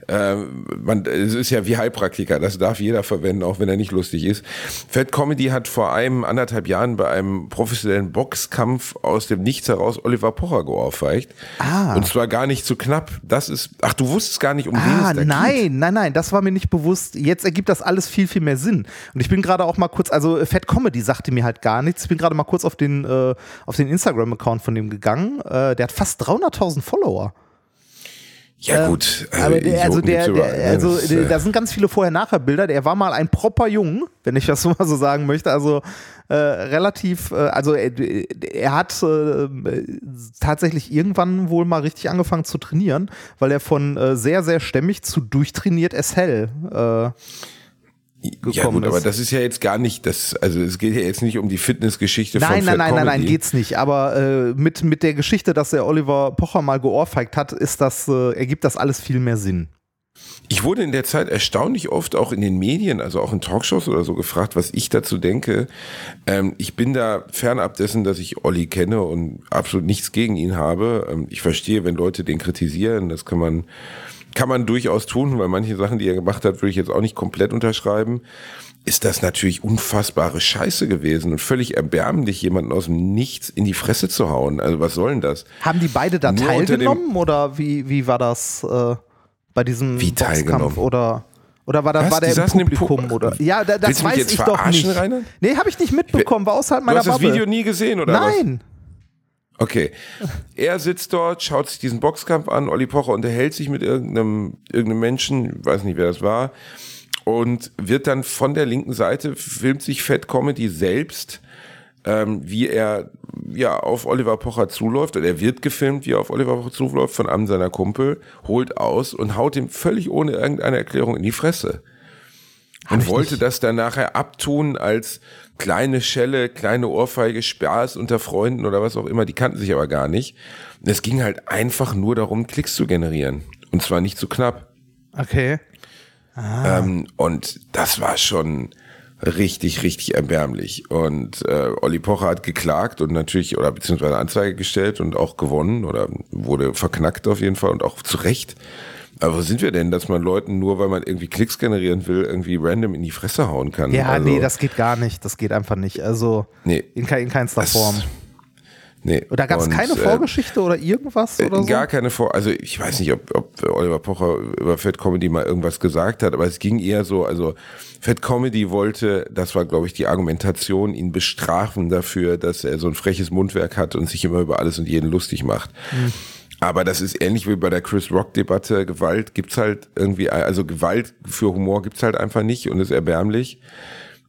Ähm, man, es ist ja wie Heilpraktiker, das darf jeder verwenden, auch wenn er nicht lustig ist. Fat Comedy hat vor einem anderthalb Jahren bei einem professionellen Boxkampf aus dem Nichts heraus Oliver Pocher geohrfeigt. Ah. Und zwar gar nicht zu knapp. Das ist, ach, du wusstest gar nicht, um wen Ah, es da nein, geht. nein, nein, das war mir nicht bewusst. Jetzt ergibt das alles viel, viel mehr Sinn. Und ich bin gerade auch mal kurz, also Fat Comedy sagte mir halt gar nichts. Ich bin gerade mal kurz auf den, äh, auf den Instagram-Account von dem gegangen. Äh, der hat fast 300.000 Follower. Ja gut, äh, Aber der, also, der, der, ne? also der, äh, da sind ganz viele Vorher-Nachher-Bilder. Der war mal ein proper Jung, wenn ich das so mal so sagen möchte. Also äh, relativ, äh, also er, er hat äh, tatsächlich irgendwann wohl mal richtig angefangen zu trainieren, weil er von äh, sehr, sehr stämmig zu durchtrainiert es hell äh, Ja gekommen gut, aber ist. das ist ja jetzt gar nicht das, also es geht ja jetzt nicht um die Fitnessgeschichte von Nein, nein, Fat nein, nein, nein, Comedy. geht's nicht. Aber äh, mit, mit der Geschichte, dass er Oliver Pocher mal geohrfeigt hat, ist das, äh, ergibt das alles viel mehr Sinn. Ich wurde in der Zeit erstaunlich oft auch in den Medien, also auch in Talkshows oder so gefragt, was ich dazu denke. Ähm, ich bin da fernab dessen, dass ich Olli kenne und absolut nichts gegen ihn habe. Ähm, ich verstehe, wenn Leute den kritisieren, das kann man, kann man durchaus tun, weil manche Sachen, die er gemacht hat, würde ich jetzt auch nicht komplett unterschreiben. Ist das natürlich unfassbare Scheiße gewesen und völlig erbärmlich, jemanden aus dem Nichts in die Fresse zu hauen. Also was soll denn das? Haben die beide da Nur teilgenommen oder wie, wie war das äh, bei diesem Wie Boxkampf? teilgenommen? Oder Oder war, da, Was? war der im im Publikum? Pu- oder? Ja, da, das du weiß jetzt ich doch nicht. Rainer? Nee, habe ich nicht mitbekommen, war außerhalb Du meiner hast das Bubble. Video nie gesehen, oder was? Okay. Er sitzt dort, schaut sich diesen Boxkampf an. Olli Pocher unterhält sich mit irgendeinem, irgendeinem Menschen, weiß nicht, wer das war, und wird dann von der linken Seite, filmt sich Fat Comedy selbst, ähm, wie er ja auf Oliver Pocher zuläuft, oder er wird gefilmt, wie er auf Oliver Pocher zuläuft von einem seiner Kumpel, holt aus und haut ihm völlig ohne irgendeine Erklärung in die Fresse. Und wollte das dann nachher abtun als kleine Schelle, kleine Ohrfeige, Spaß unter Freunden oder was auch immer. Die kannten sich aber gar nicht. Es ging halt einfach nur darum, Klicks zu generieren. Und zwar nicht zu knapp. Okay. Ähm, und das war schon richtig, richtig erbärmlich. Und äh, Olli Pocher hat geklagt und natürlich, oder beziehungsweise Anzeige gestellt und auch gewonnen oder wurde verknackt auf jeden Fall und auch zu Recht. Aber wo sind wir denn, dass man Leuten nur, weil man irgendwie Klicks generieren will, irgendwie random in die Fresse hauen kann? Ja, also, nee, das geht gar nicht. Das geht einfach nicht. Also Nee. in, in keinster das- Form. Nee. Oder gab es keine äh, Vorgeschichte oder irgendwas oder so? Gar keine Vor, also ich weiß nicht, ob, ob Oliver Pocher über Fat Comedy mal irgendwas gesagt hat, aber es ging eher so, also Fat Comedy wollte, das war glaube ich die Argumentation, ihn bestrafen dafür, dass er so ein freches Mundwerk hat und sich immer über alles und jeden lustig macht. Hm. Aber das ist ähnlich wie bei der Chris Rock Debatte, Gewalt gibt's halt irgendwie, also Gewalt für Humor gibt's halt einfach nicht und ist erbärmlich.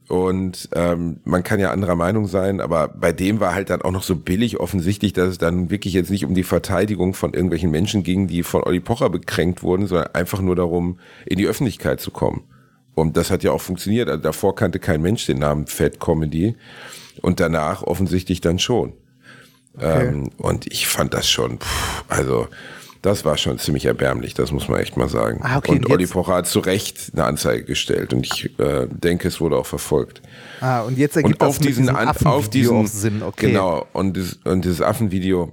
Und ähm, man kann ja anderer Meinung sein, aber bei dem war halt dann auch noch so billig offensichtlich, dass es dann wirklich jetzt nicht um die Verteidigung von irgendwelchen Menschen ging, die von Olli Pocher bekränkt wurden, sondern einfach nur darum, in die Öffentlichkeit zu kommen. Und das hat ja auch funktioniert. Also davor kannte kein Mensch den Namen Fat Comedy und danach offensichtlich dann schon. Ähm, und ich fand das schon, pff, also das war schon ziemlich erbärmlich, das muss man echt mal sagen. Ah, okay, und und Olli Pocher hat zu Recht eine Anzeige gestellt und ich äh, denke, es wurde auch verfolgt. Ah, und jetzt ergibt Und auf das diesen, diesem An- Affenvideo auf diesen, Sinn, okay. genau, und, das, und dieses Affenvideo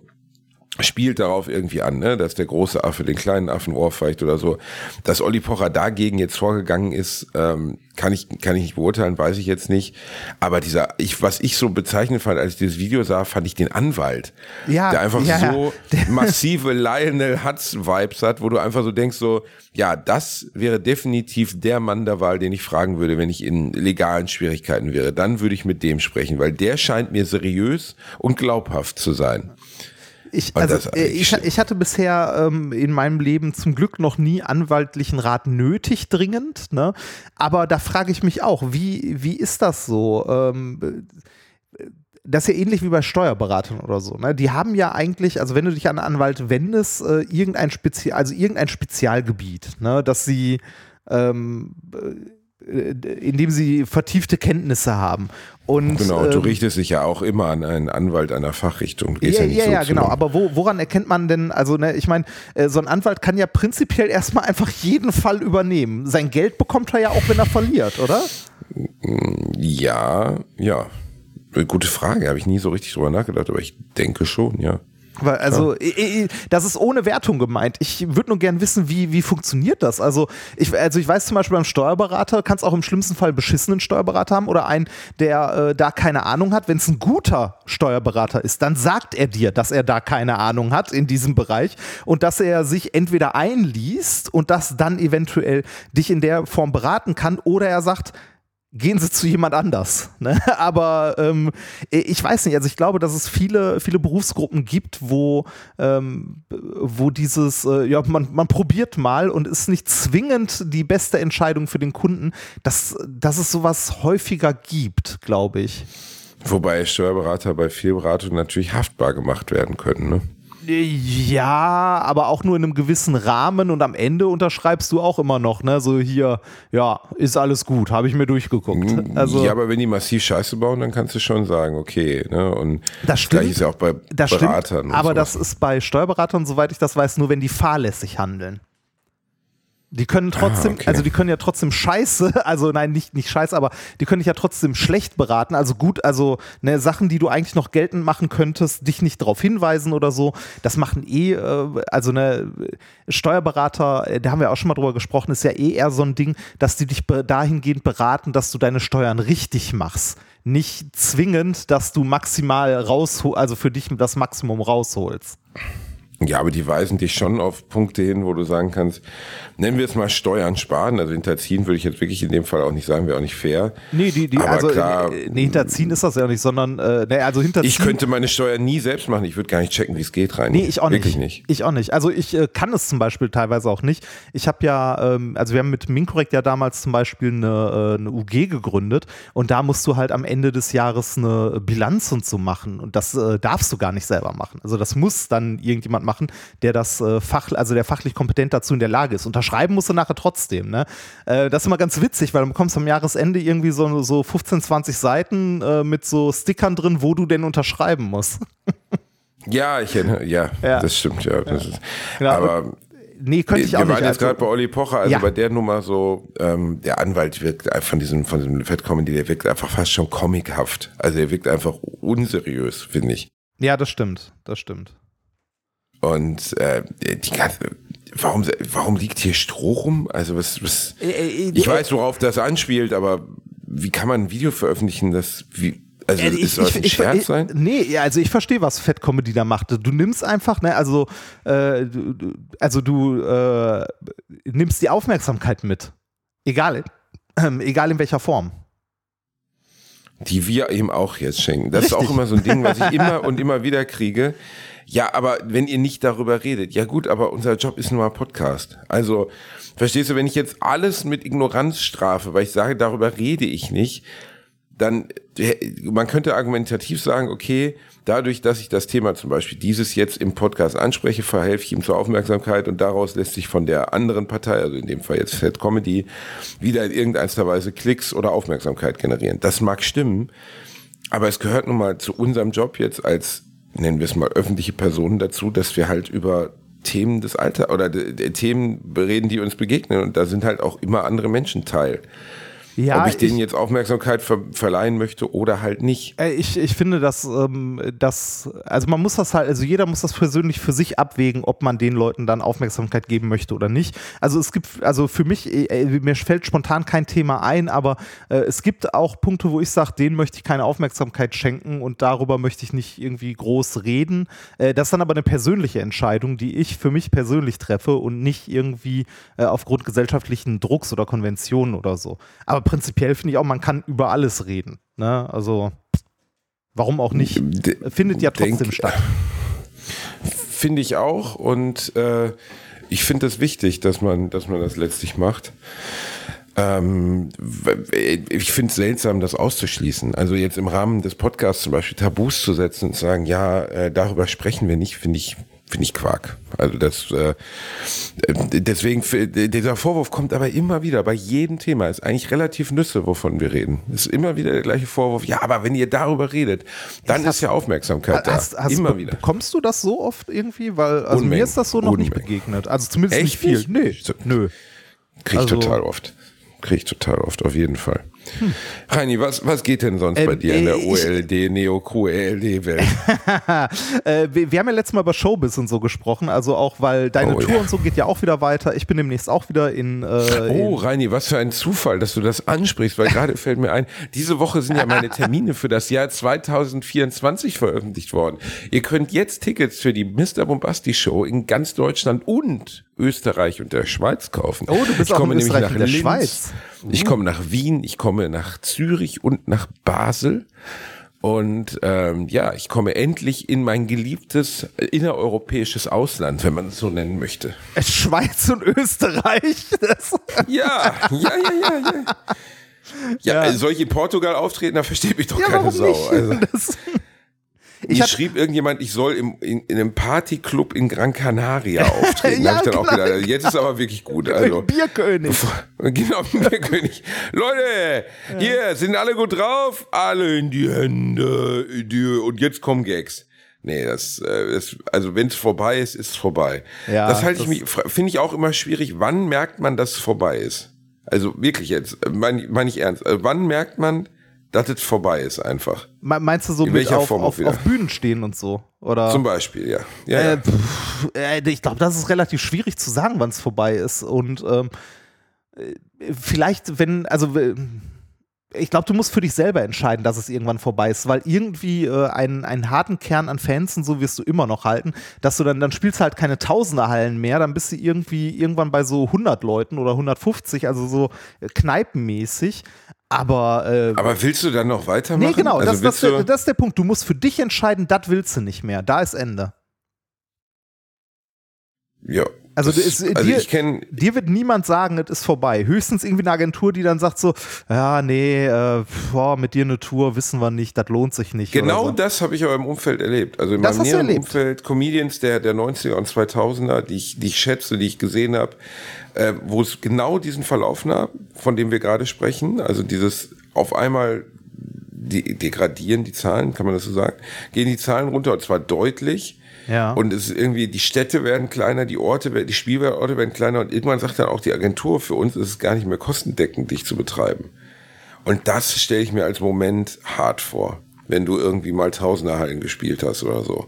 spielt darauf irgendwie an, ne, dass der große Affe den kleinen Affen ohrfeicht oder so. Dass Olli Pocher dagegen jetzt vorgegangen ist, ähm, kann ich, kann ich nicht beurteilen, weiß ich jetzt nicht. Aber dieser, ich, was ich so bezeichnend fand, als ich dieses Video sah, fand ich den Anwalt. Ja, der einfach ja, ja. so massive Lionel Hutz-Vibes hat, wo du einfach so denkst, so, ja, das wäre definitiv der Mann der Wahl, den ich fragen würde, wenn ich in legalen Schwierigkeiten wäre. Dann würde ich mit dem sprechen, weil der scheint mir seriös und glaubhaft zu sein. Ich, also, äh, ich, ich hatte bisher ähm, in meinem Leben zum Glück noch nie anwaltlichen Rat nötig dringend, ne? aber da frage ich mich auch, wie, wie ist das so? Ähm, das ist ja ähnlich wie bei Steuerberatern oder so. Ne? Die haben ja eigentlich, also wenn du dich an einen Anwalt wendest, äh, irgendein Spezial, also irgendein Spezialgebiet, ne? dass sie ähm, äh, in dem sie vertiefte Kenntnisse haben. Und, Genau, du ähm, richtest dich ja auch immer an einen Anwalt einer Fachrichtung. Gehst ja, nicht ja, so ja, genau. Aber wo, woran erkennt man denn, also ne, ich meine, äh, so ein Anwalt kann ja prinzipiell erstmal einfach jeden Fall übernehmen. Sein Geld bekommt er ja auch, wenn er verliert, oder? Ja, ja. Gute Frage, habe ich nie so richtig drüber nachgedacht, aber ich denke schon, ja. Weil, also, i- das ist ohne Wertung gemeint. Ich würde nur gern wissen, wie, wie funktioniert das? Also ich, also, ich weiß zum Beispiel beim Steuerberater, kannst auch im schlimmsten Fall beschissenen Steuerberater haben oder einen, der äh, da keine Ahnung hat. Wenn es ein guter Steuerberater ist, dann sagt er dir, dass er da keine Ahnung hat in diesem Bereich und dass er sich entweder einliest und das dann eventuell dich in der Form beraten kann oder er sagt, gehen sie zu jemand anders. Ne? Aber ähm, ich weiß nicht, also ich glaube, dass es viele, viele Berufsgruppen gibt, wo, ähm, wo dieses, äh, ja, man, man probiert mal und ist nicht zwingend die beste Entscheidung für den Kunden, dass, dass es sowas häufiger gibt, glaube ich. Wobei Steuerberater bei Fehlberatung natürlich haftbar gemacht werden können, ne? Ja, aber auch nur in einem gewissen Rahmen und am Ende unterschreibst du auch immer noch, ne? So hier, ja, ist alles gut, habe ich mir durchgeguckt. Also, Mhm. ja, aber wenn die massiv Scheiße bauen, dann kannst du schon sagen, okay, ne? Und Das stimmt. gleiche ist ja auch bei Das Beratern. stimmt, aber sowas. das ist bei Steuerberatern, soweit ich das weiß, nur wenn die fahrlässig handeln. Die können trotzdem, Ah, okay. also die können ja trotzdem scheiße, also nein, nicht, nicht scheiße, aber die können dich ja trotzdem schlecht beraten, also gut, also ne, Sachen, die du eigentlich noch geltend machen könntest, dich nicht darauf hinweisen oder so, das machen eh, äh, also ne, Steuerberater, äh, da haben wir auch schon mal drüber gesprochen, ist ja eh eher so ein Ding, dass die dich dahingehend beraten, dass du deine Steuern richtig machst. Nicht zwingend, dass du maximal rausholst, also für dich das Maximum rausholst. Ja, aber die weisen dich schon auf Punkte hin, wo du sagen kannst, nennen wir es mal Steuern sparen. Also hinterziehen würde ich jetzt wirklich in dem Fall auch nicht sagen, wäre auch nicht fair. Nee, die, die, Aber also klar, äh, nee, hinterziehen ist das ja nicht, sondern äh, nee, also hinterziehen. Ich könnte meine Steuern nie selbst machen. Ich würde gar nicht checken, wie es geht rein. Nee, ich auch nicht. Wirklich nicht. Ich auch nicht. Also ich äh, kann es zum Beispiel teilweise auch nicht. Ich habe ja, ähm, also wir haben mit Minkorrekt ja damals zum Beispiel eine, äh, eine UG gegründet und da musst du halt am Ende des Jahres eine Bilanz und so machen und das äh, darfst du gar nicht selber machen. Also das muss dann irgendjemand machen, der das äh, Fach, also der fachlich kompetent dazu in der Lage ist. Unterschreiben musst du nachher trotzdem. Ne? Äh, das ist immer ganz witzig, weil du bekommst am Jahresende irgendwie so, so 15, 20 Seiten äh, mit so Stickern drin, wo du denn unterschreiben musst. Ja, ich erinnere, ja, Ja. das stimmt, ja. Das ist, Genau, aber Nee, könnte ich wir auch waren nicht. jetzt gerade bei Also, Olli Pocher, also Ja. bei der Nummer so, ähm, der Anwalt wirkt von diesem, von diesem Fat Comedy, der wirkt einfach fast schon comichaft. Also der wirkt einfach unseriös, finde ich. ja, das stimmt. Das stimmt. Und äh, die ganze, warum, warum liegt hier Stroh rum? Also was, was Äh, ich weiß, worauf das anspielt, aber wie kann man ein Video veröffentlichen, das wie, also Äh, ist soll das ein Scherz sein? Nee, also ich verstehe, was Fat Comedy da macht. Du nimmst einfach, ne, also, äh, du, also du äh, nimmst die Aufmerksamkeit mit. Egal, ähm, egal in welcher Form. die wir ihm auch jetzt schenken. Das ist auch immer so ein Ding, was ich immer und immer wieder kriege. Ja, aber wenn ihr nicht darüber redet, ja gut, aber unser Job ist nun mal Podcast. Also, verstehst du, wenn ich jetzt alles mit Ignoranz strafe, weil ich sage, darüber rede ich nicht, dann, äh, man könnte argumentativ sagen, okay, dadurch, dass ich das Thema zum Beispiel dieses jetzt im Podcast anspreche, verhelfe ich ihm zur Aufmerksamkeit und daraus lässt sich von der anderen Partei, also in dem Fall jetzt Fat Comedy, wieder in irgendeiner Weise Klicks oder Aufmerksamkeit generieren. Das mag stimmen, aber es gehört nun mal zu unserem Job jetzt als, nennen wir es mal, öffentliche Personen dazu, dass wir halt über Themen des Alters oder de, de Themen reden, die uns begegnen und da sind halt auch immer andere Menschen Teil. Ja, Ob ich denen jetzt Aufmerksamkeit ver verleihen möchte oder halt nicht. Äh, Ich, ich finde, dass ähm, das, also man muss das halt, also jeder muss das persönlich für sich abwägen, ob man den Leuten dann Aufmerksamkeit geben möchte oder nicht. Also es gibt, also für mich, äh, mir fällt spontan kein Thema ein, aber äh, es gibt auch Punkte, wo ich sage, denen möchte ich keine Aufmerksamkeit schenken und darüber möchte ich nicht irgendwie groß reden. Äh, das ist dann aber eine persönliche Entscheidung, die ich für mich persönlich treffe und nicht irgendwie äh, aufgrund gesellschaftlichen Drucks oder Konventionen oder so. Aber prinzipiell finde ich auch, man kann über alles reden. Ne? Also warum auch nicht? Findet ja trotzdem denk- statt. Finde ich auch und äh, ich finde es wichtig, dass man, dass man das letztlich macht. Ähm, ich finde es seltsam, das auszuschließen. Also jetzt im Rahmen des Podcasts zum Beispiel Tabus zu setzen und zu sagen, ja, äh, darüber sprechen wir nicht, finde ich, finde ich Quark. Also das, äh, äh, deswegen, f- dieser Vorwurf kommt aber immer wieder bei jedem Thema. Ist eigentlich relativ Nüsse, wovon wir reden. Ist immer wieder der gleiche Vorwurf. Ja, aber wenn ihr darüber redet, dann ist ja Aufmerksamkeit da. Hast, hast, immer wieder. Bekommst du das so oft irgendwie? Weil, also mir Unmengen. ist das so noch nicht Unmengen. begegnet. Also zumindest Echt nicht viel. nicht? Nee, nö. Krieg ich Also- total oft. Krieg ich total oft, auf jeden Fall. Reini, was, was geht denn sonst Ähm, bei dir in der äh, OLD, Neo-QLD-Welt? Äh, wir, wir haben ja letztes Mal über Showbiz und so gesprochen, also auch, weil deine Oh, Tour ja. und so geht ja auch wieder weiter. Ich bin demnächst auch wieder in. Äh, Oh, in Reini, was für ein Zufall, dass du das ansprichst, weil gerade fällt mir ein, diese Woche sind ja meine Termine für das Jahr 2024 veröffentlicht worden. Ihr könnt jetzt Tickets für die Mr. Bombasti Show in ganz Deutschland und Österreich und der Schweiz kaufen. Oh, du bist ich auch komme in nämlich Österreich nach der Linz, Schweiz. Ich komme nach Wien, ich komme nach Zürich und nach Basel. Und ähm, ja, ich komme endlich in mein geliebtes äh, innereuropäisches Ausland, wenn man es so nennen möchte. Schweiz und Österreich. Ja, ja, ja, ja, ja. Ja, Ja. äh, soll ich in Portugal auftreten? Da versteht mich doch ja, keine Sau. nicht? Also, ich hab- schrieb irgendjemand, ich soll im, in, in einem Partyclub in Gran Canaria auftreten. Ja, da hab ich dann auch gedacht, jetzt ist aber wirklich gut. Also, Bierkönig. Genau, Bierkönig. Leute, hier, sind alle gut drauf? Alle in die Hände. In die, und jetzt kommen Gags. Nee, das, äh, das also wenn es vorbei ist, ist es vorbei. Ja, das halte ich mich, finde ich auch immer schwierig. Wann merkt man, dass es vorbei ist? Also wirklich jetzt, meine mein ich ernst. Äh, wann merkt man, dass es vorbei ist einfach? Me- Meinst du so In mit welcher auf, auf, auf Bühnen stehen und so? Oder? Zum Beispiel, ja. ja, Äh, ja. pff, äh, ich glaube, das ist relativ schwierig zu sagen, wann es vorbei ist. Und ähm, äh, vielleicht, wenn, also ich glaube, du musst für dich selber entscheiden, dass es irgendwann vorbei ist, weil irgendwie äh, einen, einen harten Kern an Fans und so wirst du immer noch halten, dass du dann, dann spielst halt keine Tausenderhallen mehr, dann bist du irgendwie irgendwann bei so 100 Leuten oder 150, also so äh, kneipenmäßig. Aber, äh, Aber willst du dann noch weitermachen? nee, genau, also das, das, der, das ist der Punkt. Du musst für dich entscheiden, das willst du nicht mehr. Da ist Ende. ja. Also, das, ist, also dir, ich kenne dir wird niemand sagen, es ist vorbei. Höchstens irgendwie eine Agentur, die dann sagt so, ja, nee, äh, boah, mit dir eine Tour wissen wir nicht, das lohnt sich nicht. Genau so. das habe ich aber im Umfeld erlebt. Also in Das meinem näheren? Umfeld, Comedians der, der 90er und 2000er, die ich, die ich schätze, die ich gesehen habe, äh, wo es genau diesen Verlauf nahm, von dem wir gerade sprechen. Also dieses auf einmal die, degradieren die Zahlen, kann man das so sagen, gehen die Zahlen runter und zwar deutlich. Ja. Und es ist irgendwie, die Städte werden kleiner, die Orte, werden- die Spielorte werden kleiner und irgendwann sagt dann auch die Agentur, für uns ist es gar nicht mehr kostendeckend, dich zu betreiben. Und das stelle ich mir als Moment hart vor, wenn du irgendwie mal Tausenderhallen gespielt hast oder so.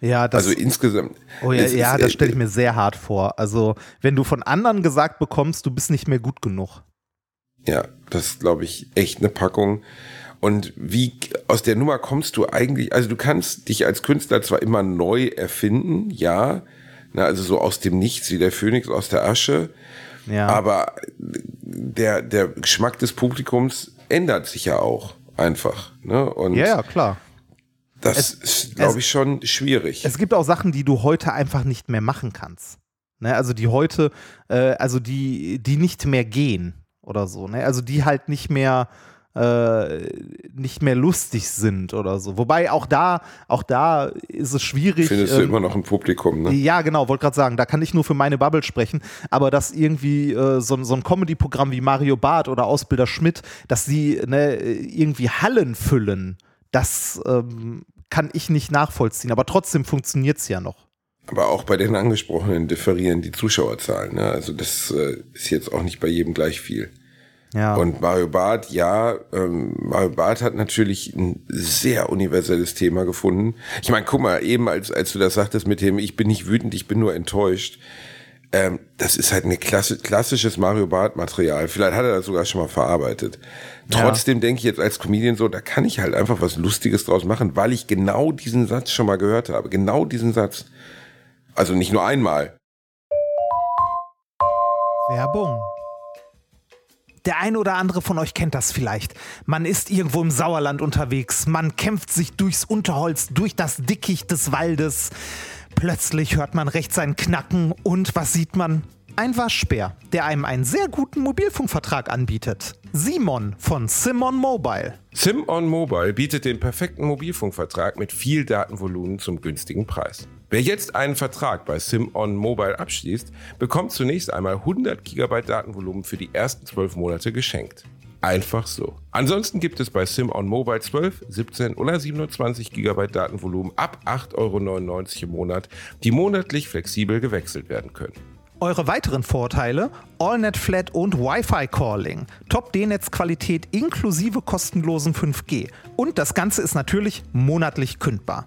Ja, das, also insgesamt. oh ja, ja ist, das äh, stelle ich mir sehr hart vor. Also, wenn du von anderen gesagt bekommst, du bist nicht mehr gut genug. Ja, das ist, glaube ich, echt eine Packung. Und wie aus der Nummer kommst du eigentlich? Also du kannst dich als Künstler zwar immer neu erfinden, ja, na, also so aus dem Nichts wie der Phönix aus der Asche, Ja. aber der der Geschmack des Publikums ändert sich ja auch einfach. Ne? Und ja, ja, klar. Das Es- ist, glaube ich, schon schwierig. Es gibt auch Sachen, die du heute einfach nicht mehr machen kannst. Ne, also die heute, äh, also die, die nicht mehr gehen oder so. Ne? Also die halt nicht mehr, äh, nicht mehr lustig sind oder so. Wobei auch da, auch da ist es schwierig. Findest du ähm, immer noch ein Publikum, ne? Ja, genau, wollte gerade sagen, da kann ich nur für meine Bubble sprechen, aber dass irgendwie äh, so, ein- so ein Comedy-Programm wie Mario Barth oder Ausbilder Schmidt, dass sie ne, irgendwie Hallen füllen, das ähm, kann ich nicht nachvollziehen, aber trotzdem funktioniert es ja noch. Aber auch bei den angesprochenen differieren die Zuschauerzahlen. Ne? Also das äh, ist jetzt auch nicht bei jedem gleich viel. Ja. Und Mario Barth, ja, ähm, Mario Barth hat natürlich ein sehr universelles Thema gefunden. Ich meine, guck mal, eben als, als du das sagtest mit dem, ich bin nicht wütend, ich bin nur enttäuscht, ähm, das ist halt ein Klasse, klassisches Mario Barth-Material. Vielleicht hat er das sogar schon mal verarbeitet. Trotzdem denke ich jetzt als Comedian so, da kann ich halt einfach was Lustiges draus machen, weil ich genau diesen Satz schon mal gehört habe. Genau diesen Satz. Also nicht nur einmal. Werbung. Der ein oder andere von euch kennt das vielleicht. Man ist irgendwo im Sauerland unterwegs, man kämpft sich durchs Unterholz, durch das Dickicht des Waldes. Plötzlich hört man rechts ein Knacken und was sieht man? Ein Waschbär, der einem einen sehr guten Mobilfunkvertrag anbietet. Simon von Simon Mobile. SimOn Mobile bietet den perfekten Mobilfunkvertrag mit viel Datenvolumen zum günstigen Preis. Wer jetzt einen Vertrag bei SimOn Mobile abschließt, bekommt zunächst einmal 100 GB Datenvolumen für die ersten 12 Monate geschenkt. Einfach so. Ansonsten gibt es bei SimOn Mobile 12, 17 oder 27 GB Datenvolumen ab 8,99 Euro im Monat, die monatlich flexibel gewechselt werden können. Eure weiteren Vorteile: AllNet Flat und Wi-Fi Calling, Top D-Netz-Qualität inklusive kostenlosen 5G und das Ganze ist natürlich monatlich kündbar.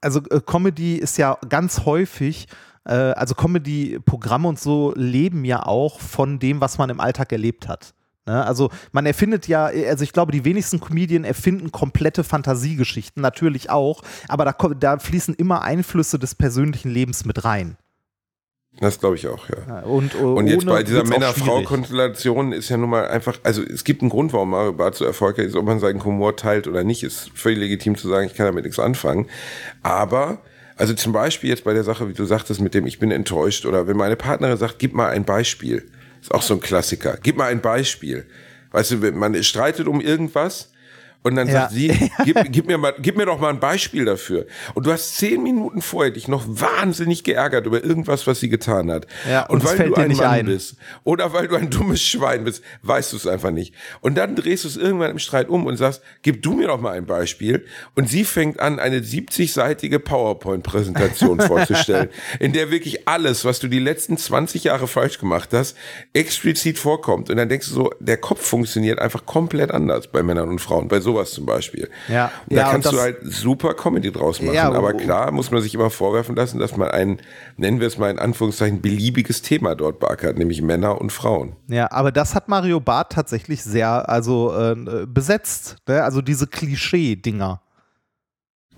Also äh, Comedy ist ja ganz häufig, äh, also Comedy-Programme und so leben ja auch von dem, was man im Alltag erlebt hat. Ne? Also man erfindet ja, also ich glaube, die wenigsten Comedien erfinden komplette Fantasiegeschichten, natürlich auch, aber da, da fließen immer Einflüsse des persönlichen Lebens mit rein. Das glaube ich auch, ja. Und, äh, Und jetzt bei dieser. Männer-Frau-Konstellation ist ja nun mal einfach, also es gibt einen Grund, warum Mario Barth so erfolgreich ist, ob man seinen Humor teilt oder nicht, ist völlig legitim zu sagen, ich kann damit nichts anfangen. Aber, also zum Beispiel jetzt bei der Sache, wie du sagtest, mit dem ich bin enttäuscht oder wenn meine Partnerin sagt, gib mal ein Beispiel, ist auch so ein Klassiker, gib mal ein Beispiel. Weißt du, wenn man streitet um irgendwas Und dann Ja. sagt sie, gib, gib, mir mal, gib mir doch mal ein Beispiel dafür. Und du hast zehn Minuten vorher dich noch wahnsinnig geärgert über irgendwas, was sie getan hat. Ja, und und weil fällt du dir ein nicht Mann ein. bist oder weil du ein dummes Schwein bist, weißt du es einfach nicht. Und dann drehst du es irgendwann im Streit um und sagst, gib du mir doch mal ein Beispiel. Und sie fängt an, eine 70-seitige PowerPoint-Präsentation vorzustellen, in der wirklich alles, was du die letzten 20 Jahre falsch gemacht hast, explizit vorkommt. Und dann denkst du so, der Kopf funktioniert einfach komplett anders bei Männern und Frauen, bei sowas zum Beispiel. Ja. Und da Ja, und kannst du das- halt super Comedy draus machen. Ja, Aber klar muss man sich immer vorwerfen lassen, dass man ein, nennen wir es mal in Anführungszeichen, beliebiges Thema dort beackert, nämlich Männer und Frauen. Ja, aber das hat Mario Barth tatsächlich sehr, also äh, besetzt. Ne? Also diese Klischee-Dinger.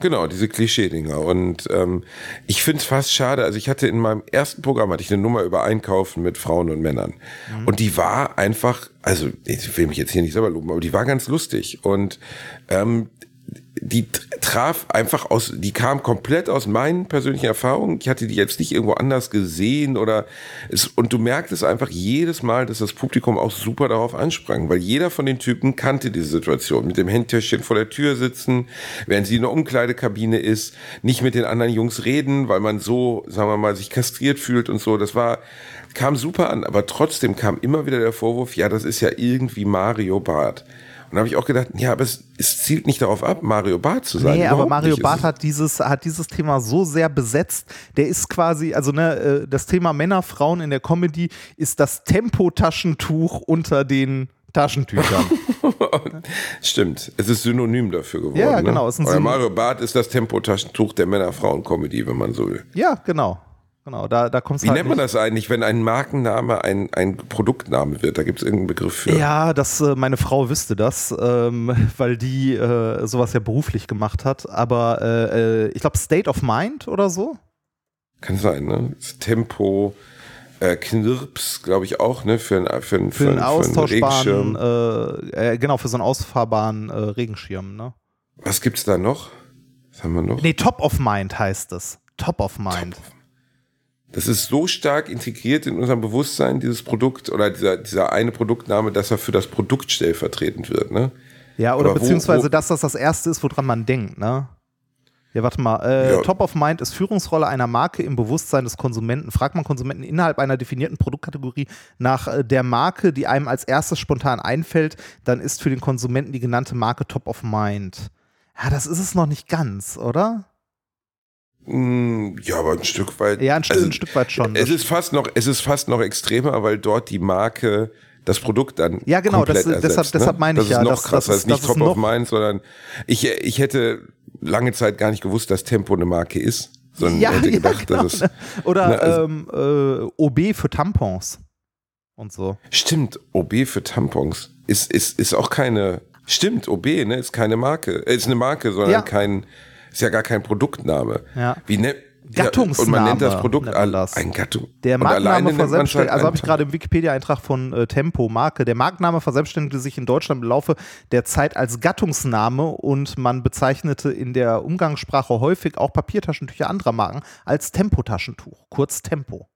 Genau, diese Klischee-Dinger. Und ähm, ich finde es fast schade. Also ich hatte in meinem ersten Programm hatte ich eine Nummer über Einkaufen mit Frauen und Männern. Und die war einfach, also ich will mich jetzt hier nicht selber loben, aber die war ganz lustig. Und ähm, die tr- traf einfach aus, die kam komplett aus meinen persönlichen Erfahrungen. Ich hatte die jetzt nicht irgendwo anders gesehen oder es, und du merktest einfach jedes Mal, dass das Publikum auch super darauf ansprang, weil jeder von den Typen kannte diese Situation. Mit dem Handtäschchen vor der Tür sitzen, während sie in der Umkleidekabine ist, nicht mit den anderen Jungs reden, weil man so, sagen wir mal, sich kastriert fühlt und so. Das war, kam super an, aber trotzdem kam immer wieder der Vorwurf, ja, das ist ja irgendwie Mario Barth. Und da habe ich auch gedacht, ja, aber es, es zielt nicht darauf ab, Mario Barth zu sein. Nee, aber Mario nicht. Barth hat dieses, hat dieses Thema so sehr besetzt. Der ist quasi, also ne, äh, das Thema Männer, Frauen in der Comedy ist das Tempotaschentuch unter den Taschentüchern. Stimmt, es ist Synonym dafür geworden. Ja, genau, Ne? Oder Syn- Mario Barth ist das Tempotaschentuch der Männer-Frauen-Comedy, wenn man so will. ja, genau. Genau, da, da kommst Wie halt nennt man nicht- das eigentlich, wenn ein Markenname ein, ein Produktname wird? Da gibt es irgendeinen Begriff für. Ja, das, äh, meine Frau wüsste das, ähm, weil die äh, sowas ja beruflich gemacht hat. Aber äh, äh, ich glaube, State of Mind oder so. Kann sein, ne? Tempo, äh, Knirps, glaube ich auch, ne? Für, ein, für, ein, Für einen austauschbaren, äh, genau, für so einen ausfahrbaren Regenschirm, ne? Was gibt's da noch? Was haben wir noch? Nee, Top of Mind heißt es. Top of Mind. Das ist so stark integriert in unserem Bewusstsein, dieses Produkt oder dieser, dieser eine Produktname, dass er für das Produkt stellvertretend wird, ne? Ja, oder Aber wo- beziehungsweise, wo- dass das das Erste ist, woran man denkt, ne? Ja, warte mal. Äh, Ja. Top of Mind ist Führungsrolle einer Marke im Bewusstsein des Konsumenten. Fragt man Konsumenten innerhalb einer definierten Produktkategorie nach äh, der Marke, die einem als erstes spontan einfällt, dann ist für den Konsumenten die genannte Marke Top of Mind. Ja, das ist es noch nicht ganz, oder? Mm, Ja, aber ein Stück weit. Ja, ein, Stück- also, ein Stück weit schon. Es ist fast noch, es ist fast noch extremer, weil dort die Marke das Produkt dann Ja, genau, komplett das- deshalb- ersetzt, deshalb ne? meine ich das ja, noch das- krasser, das ist- ist nicht das ist top of noch- mind, sondern ich, ich hätte lange Zeit gar nicht gewusst, dass Tempo eine Marke ist, sondern ja, hätte ja, gedacht, genau. dass es? Oder ne, also- ähm, äh, OB für Tampons und so. stimmt. OB für Tampons ist ist ist auch keine. Stimmt, OB, ne, ist keine Marke, äh, ist eine Marke, sondern Ja. kein, ist ja gar kein Produktname. Ja. Wie ne, Gattungsname und man nennt das Produkt nennt das. ein Gattung. Der Markenname nennt man's verselbstständigt, halt also habe ich gerade im Wikipedia-Eintrag von äh, Tempo Marke. Der Markenname verselbstständigte sich in Deutschland im Laufe der Zeit als Gattungsname und man bezeichnete in der Umgangssprache häufig auch Papiertaschentücher anderer Marken als Tempotaschentuch, kurz Tempo.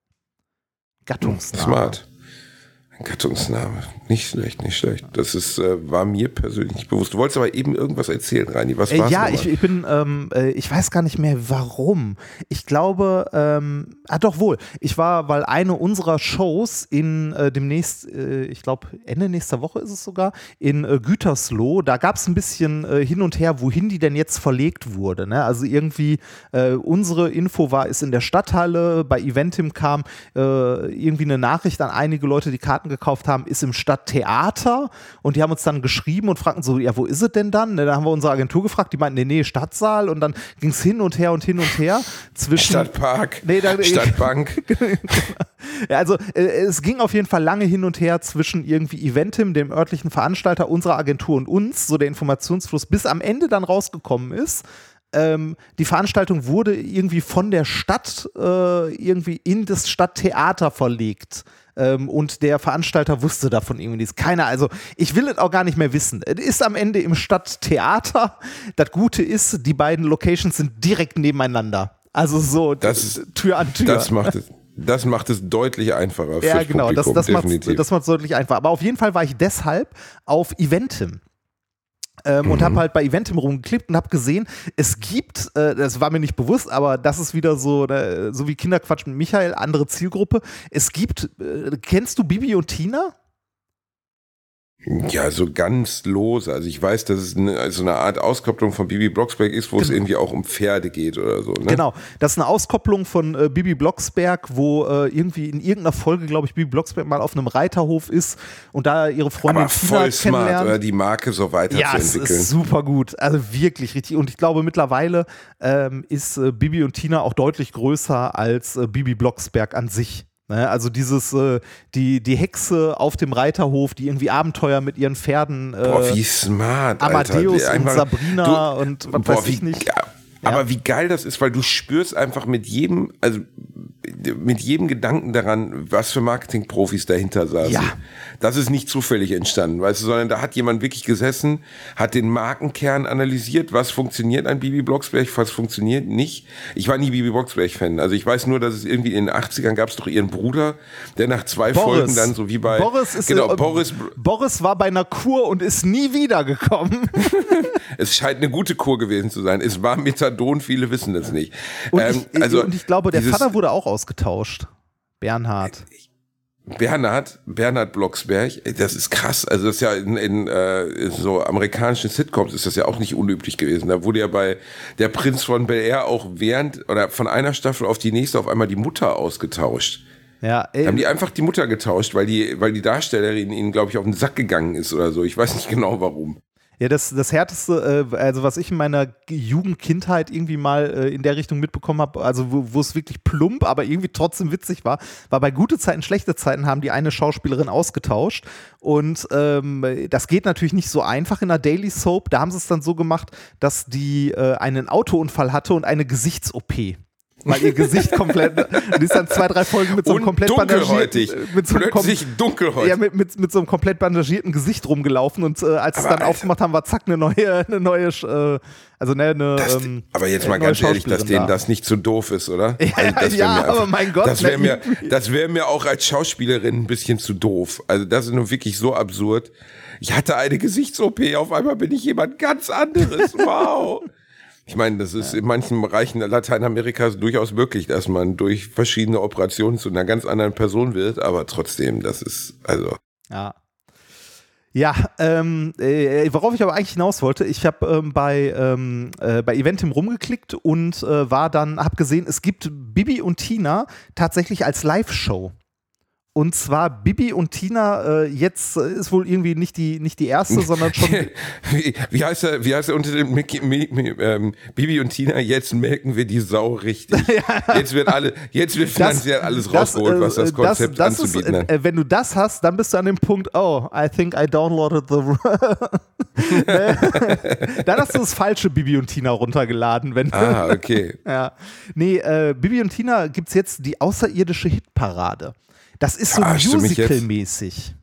Gattungsname. Smart. Gattungsname. Nicht schlecht, nicht schlecht. Das ist, äh, war mir persönlich nicht bewusst. Du wolltest aber eben irgendwas erzählen, Reini. Was Äh, war's ja, ich, ich bin, ähm, äh, ich weiß gar nicht mehr warum. Ich glaube, ähm, ah doch wohl. Ich war, weil eine unserer Shows in äh, demnächst, äh, ich glaube Ende nächster Woche ist es sogar, in äh, Gütersloh, da gab es ein bisschen äh, hin und her, wohin die denn jetzt verlegt wurde. Ne? Also irgendwie, äh, unsere Info war, ist in der Stadthalle, bei Eventim kam äh, irgendwie eine Nachricht an einige Leute, die Karten gekauft haben, ist im Stadttheater und die haben uns dann geschrieben und fragten so, ja, wo ist es denn dann? Ne, da haben wir unsere Agentur gefragt, die meinten, nee, nee, Stadtsaal und dann ging es hin und her und hin und her zwischen Stadtpark, Nee, da- Stadtbank. ja, also äh, es ging auf jeden Fall lange hin und her zwischen irgendwie Eventim, dem örtlichen Veranstalter unserer Agentur und uns, so der Informationsfluss, bis am Ende dann rausgekommen ist. Ähm, die Veranstaltung wurde irgendwie von der Stadt äh, irgendwie in das Stadttheater verlegt. Ähm, und der Veranstalter wusste davon irgendwie nichts. Keiner, also ich will es auch gar nicht mehr wissen. Es ist am Ende im Stadttheater. Das Gute ist, die beiden Locations sind direkt nebeneinander. Also so Das Tür an Tür. Das macht es, das macht es deutlich einfacher Ja, genau, das, Publikum, das macht das macht's deutlich einfacher. Aber auf jeden Fall war ich deshalb auf Eventim. Ähm, Und habe halt bei Eventim rumgeklickt und habe gesehen, es gibt, äh, das war mir nicht bewusst, aber das ist wieder so, so wie Kinderquatsch mit Michael, andere Zielgruppe. Es gibt, äh, kennst du Bibi und Tina? Ja, so ganz lose. Also ich weiß, dass es eine, so eine Art Auskopplung von Bibi Blocksberg ist, wo es irgendwie auch um Pferde geht oder so. Ne? Genau, das ist eine Auskopplung von äh, Bibi Blocksberg, wo äh, irgendwie in irgendeiner Folge, glaube ich, Bibi Blocksberg mal auf einem Reiterhof ist und da ihre Freundin Aber Tina voll smart, kennenlernt. oder die Marke so Ja, weiterzuentwickeln. ist super gut. Also wirklich richtig. Und ich glaube, mittlerweile ähm, ist äh, Bibi und Tina auch deutlich größer als äh, Bibi Blocksberg an sich. Ne? Also dieses, äh, die, die Hexe auf dem Reiterhof, die irgendwie Abenteuer mit ihren Pferden. Äh, Boah, wie smart, Alter. Amadeus und einfach- Sabrina und was boah, weiß ich wie, nicht. ja, Aber wie geil das ist, weil du spürst einfach mit jedem, also mit jedem Gedanken daran, was für Marketingprofis dahinter saßen. Ja. Das ist nicht zufällig entstanden, weißt du, sondern da hat jemand wirklich gesessen, hat den Markenkern analysiert, was funktioniert an Bibi Blocksberg, was funktioniert nicht. Ich war nie Bibi Blocksberg-Fan. Also ich weiß nur, dass es irgendwie in den 80ern gab es doch ihren Bruder, der nach zwei Folgen dann so wie bei Boris ist genau, äh, Boris Boris war bei einer Kur und ist nie wiedergekommen. Es scheint eine gute Kur gewesen zu sein. Es war Methadon, viele wissen das nicht. Und, Ähm, ich, also und ich glaube, der Vater wurde auch ausgetauscht. Bernhard. Bernhard, Bernhard Blocksberg, das ist krass. Also das ist ja in, in äh, so amerikanischen Sitcoms ist das ja auch nicht unüblich gewesen. Da wurde ja bei der Prinz von Bel Air auch während oder von einer Staffel auf die nächste auf einmal die Mutter ausgetauscht. Ja, Da ey, haben die einfach die Mutter getauscht, weil die, weil die Darstellerin ihnen, glaube ich, auf den Sack gegangen ist oder so. Ich weiß nicht genau warum. Ja, das, das Härteste, äh, also was ich in meiner Jugendkindheit irgendwie mal äh, in der Richtung mitbekommen habe, also wo es wirklich plump, aber irgendwie trotzdem witzig war, war bei gute Zeiten, schlechte Zeiten haben die eine Schauspielerin ausgetauscht. Und ähm, das geht natürlich nicht so einfach in der Daily Soap. Da haben sie es dann so gemacht, dass die äh, einen Autounfall hatte und eine Gesichts-OP. Weil ihr Gesicht komplett, die ist dann zwei, drei Folgen mit so einem Und komplett bandagierten, mit so einem Plötzlich dunkelhäutig. ja, mit, mit, mit so einem komplett bandagierten Gesicht rumgelaufen und äh, als sie es Aber dann Alter. aufgemacht haben, war zack eine neue, eine neue, äh, also ne, eine, Das, ähm, aber jetzt mal ganz ehrlich, dass denen da. das nicht zu doof ist, oder? Ja, Also das ja, mir aber mein Gott, Das wäre mir, das wäre mir auch als Schauspielerin ein bisschen zu doof. Also das ist nun wirklich so absurd. Ich hatte eine Gesichts-OP, auf einmal bin ich jemand ganz anderes. Wow. Ich meine, das ist in manchen Bereichen Lateinamerikas durchaus möglich, dass man durch verschiedene Operationen zu einer ganz anderen Person wird, aber trotzdem, das ist, also. Ja. Ja, ähm, äh, worauf ich aber eigentlich hinaus wollte, ich habe ähm, bei, ähm, äh, bei Eventim rumgeklickt und äh, war dann, habe gesehen, es gibt Bibi und Tina tatsächlich als Live-Show. Und zwar Bibi und Tina, äh, jetzt äh, ist wohl irgendwie nicht die, nicht die erste, sondern schon. Wie, wie heißt er, wie heißt er unter dem Mickey, Mi, Mi, ähm, Bibi und Tina, jetzt melken wir die Sau richtig. Jetzt wird alle, jetzt wird finanziell alles rausgeholt, was das äh, Konzept das anzubieten ist, hat. äh, Wenn du das hast, dann bist du an dem Punkt, oh, I think I downloaded the. dann hast du das falsche Bibi und Tina runtergeladen. Wenn Ah, okay. ja. Nee, äh, Bibi und Tina gibt es jetzt die außerirdische Hitparade. Das ist so? Musical-mäßig,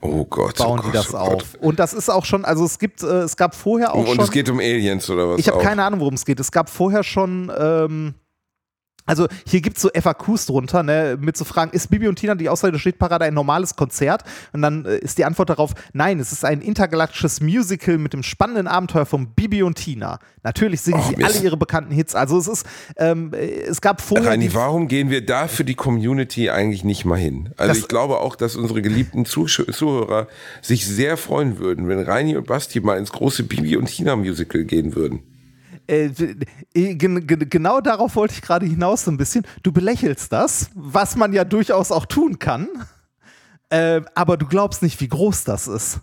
Oh Gott, bauen oh Gott, die das oh auf. Und das ist auch schon, also es gibt, äh, es gab vorher auch Und schon. es geht um Aliens oder was? Ich habe keine Ahnung, worum es geht. Es gab vorher schon, ähm, also hier gibt es so FAQs drunter, ne, mit so Fragen, ist Bibi und Tina die außerirdische Hitparade ein normales Konzert? Und dann äh, ist die Antwort darauf, nein, es ist ein intergalaktisches Musical mit dem spannenden Abenteuer von Bibi und Tina. Natürlich singen Och, sie Mist. alle ihre bekannten Hits. Also es ist, ähm, äh, es gab vorher. Reini, die- warum gehen wir da für die Community eigentlich nicht mal hin? Also ich glaube auch, dass unsere geliebten Zusch Zuhörer sich sehr freuen würden, wenn Reini und Basti mal ins große Bibi und Tina Musical gehen würden. Äh, äh, gen- gen- genau darauf wollte ich gerade hinaus so ein bisschen. Du belächelst das, was man ja durchaus auch tun kann. Äh, aber du glaubst nicht, wie groß das ist.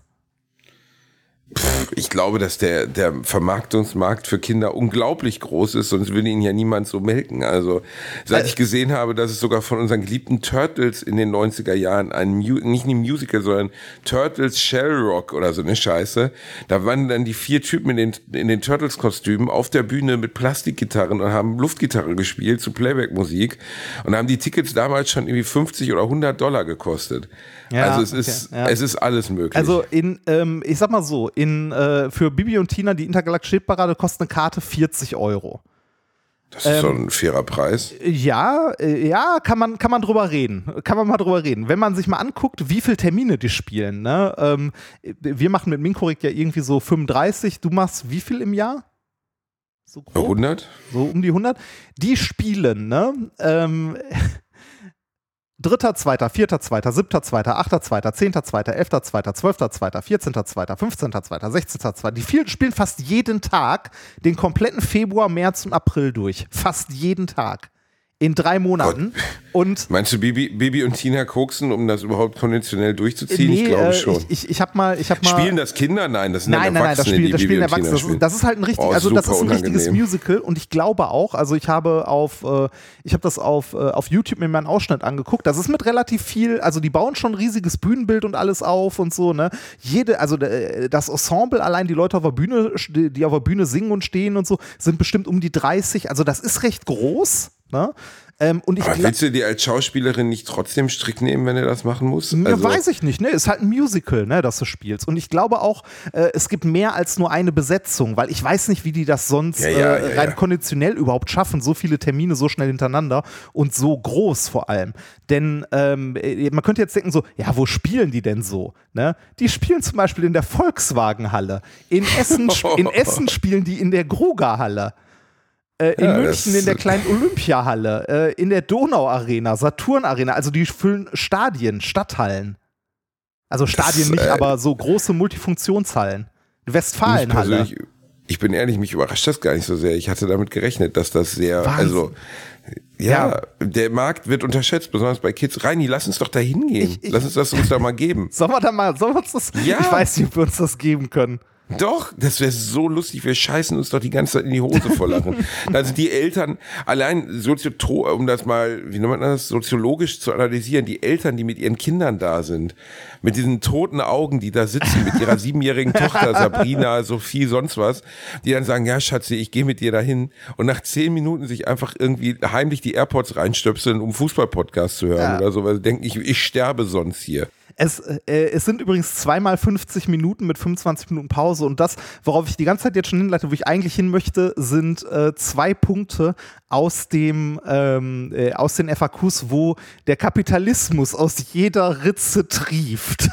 Ich glaube, dass der, der Vermarktungsmarkt für Kinder unglaublich groß ist, sonst würde ihn ja niemand so melken. Also, seit ich gesehen habe, dass es sogar von unseren geliebten Turtles in den 90er Jahren ein, Mu nicht ein Musical, sondern Turtles Shell Rock oder so eine Scheiße, da waren dann die vier Typen in den, in den Turtles-Kostümen auf der Bühne mit Plastikgitarren und haben Luftgitarre gespielt zu Playback-Musik und haben die Tickets damals schon irgendwie 50 oder 100 Dollar gekostet. Ja, also es okay, ist, ja. es ist alles möglich. Also in, ähm, ich sag mal so, in, äh, für Bibi und Tina die intergalaktische Hitparade kostet eine Karte 40 Euro. Das ist so ein fairer Preis. Ja, äh, ja, kann man, kann man drüber reden. Kann man mal drüber reden. Wenn man sich mal anguckt, wie viele Termine die spielen. Ne? Ähm, wir machen mit Minkorrekt ja irgendwie so 35. Du machst wie viel im Jahr? So grob? 100? So um die 100. Die spielen, ne? Ähm, Dritter, zweiter, vierter, zweiter, siebter, zweiter, achter, zweiter, zehnter, zweiter, elfter, zweiter, zwölfter, zweiter, vierzehnter, zweiter, fünfzehnter, zweiter, sechzehnter, zweiter. Die vielen spielen fast jeden Tag den kompletten Februar, März und April durch. Fast jeden Tag in drei Monaten. Gott. Und Meinst du, Bibi, Bibi und Tina koksen, um das überhaupt konventionell durchzuziehen? Nee, ich glaube äh, schon. Ich, ich, habe mal, ich hab mal. Spielen das Kinder? Nein, das sind nein, nein, nein, das, Spiel, das spielen Erwachsene. Das, das ist halt ein richtig, Oh, also das ist ein richtiges. Musical und ich glaube auch, also ich habe auf, äh, ich habe das auf, äh, auf YouTube mir mal einen Ausschnitt angeguckt. Das ist mit relativ viel, also die bauen schon ein riesiges Bühnenbild und alles auf und so, ne? Jede, also äh, das Ensemble, allein die Leute auf der Bühne, die auf der Bühne singen und stehen und so, sind bestimmt um die 30. Also das ist recht groß, ne? Ähm, und ich Aber willst du dir als Schauspielerin nicht trotzdem Strick nehmen, wenn du das machen musst? Ja, Also, weiß ich nicht, ne? Ist halt ein Musical, ne, das du spielst. Und ich glaube auch, äh, es gibt mehr als nur eine Besetzung, weil ich weiß nicht, wie die das sonst Ja, ja, äh, rein konditionell überhaupt schaffen, so viele Termine so schnell hintereinander und so groß vor allem. Denn ähm, äh, man könnte jetzt denken so, ja, wo spielen die denn so? Ne? Die spielen zum Beispiel in der Volkswagenhalle. In Essen, in Essen spielen die in der Gruger-Halle. Äh, in Ja, München das- in der kleinen Olympiahalle, äh, in der Donau-Arena, Saturn-Arena, also die füllen Stadien, Stadthallen. Also Stadien nicht, äh, aber so große Multifunktionshallen. Westfalenhalle. ich bin ehrlich, mich überrascht das gar nicht so sehr. Ich hatte damit gerechnet, dass das sehr, Wahnsinn. also ja, der Markt wird unterschätzt, besonders bei Kids. Reini, lass uns doch da hingehen. Ich- ich- Lass uns das uns da mal geben. Sollen wir da mal, sollen wir uns das, Ja. ich weiß nicht, ob wir uns das geben können. Doch, das wäre so lustig. Wir scheißen uns doch die ganze Zeit in die Hose vor Lachen. da sind die Eltern, allein Soziotro, um das mal, wie nennt man das, soziologisch zu analysieren, die Eltern, die mit ihren Kindern da sind, mit diesen toten Augen, die da sitzen, mit ihrer siebenjährigen Tochter Sabrina, Sophie, sonst was, die dann sagen, ja Schatzi, ich gehe mit dir dahin und nach zehn Minuten sich einfach irgendwie heimlich die AirPods reinstöpseln, um Fußball-Podcast zu hören Ja. oder so, weil sie denken, ich, ich sterbe sonst hier. Es, äh, es sind übrigens zweimal 50 Minuten mit 25 Minuten Pause und das, worauf ich die ganze Zeit jetzt schon hinleite, wo ich eigentlich hin möchte, sind äh, zwei Punkte aus dem ähm, äh, aus den FAQs, wo der Kapitalismus aus jeder Ritze trieft.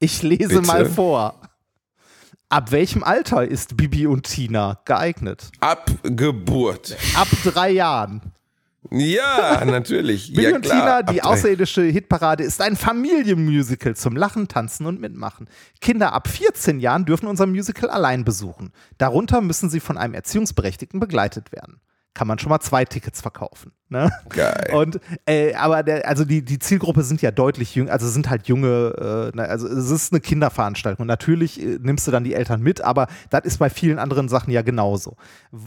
Ich lese Bitte? mal vor. Ab welchem Alter ist Bibi und Tina geeignet? Ab Geburt. Ab drei Jahren. Ja, natürlich. Bibi ja, und klar. Tina, die außerirdische Hitparade, ist ein Familienmusical zum Lachen, Tanzen und Mitmachen. Kinder ab 14 Jahren dürfen unser Musical allein besuchen. Darunter müssen sie von einem Erziehungsberechtigten begleitet werden. Kann man schon mal zwei Tickets verkaufen. Ne? Geil. Und äh, aber der, also die, die Zielgruppe sind ja deutlich jünger, also sind halt junge, äh, also es ist eine Kinderveranstaltung. Und natürlich äh, nimmst du dann die Eltern mit, aber das ist bei vielen anderen Sachen ja genauso.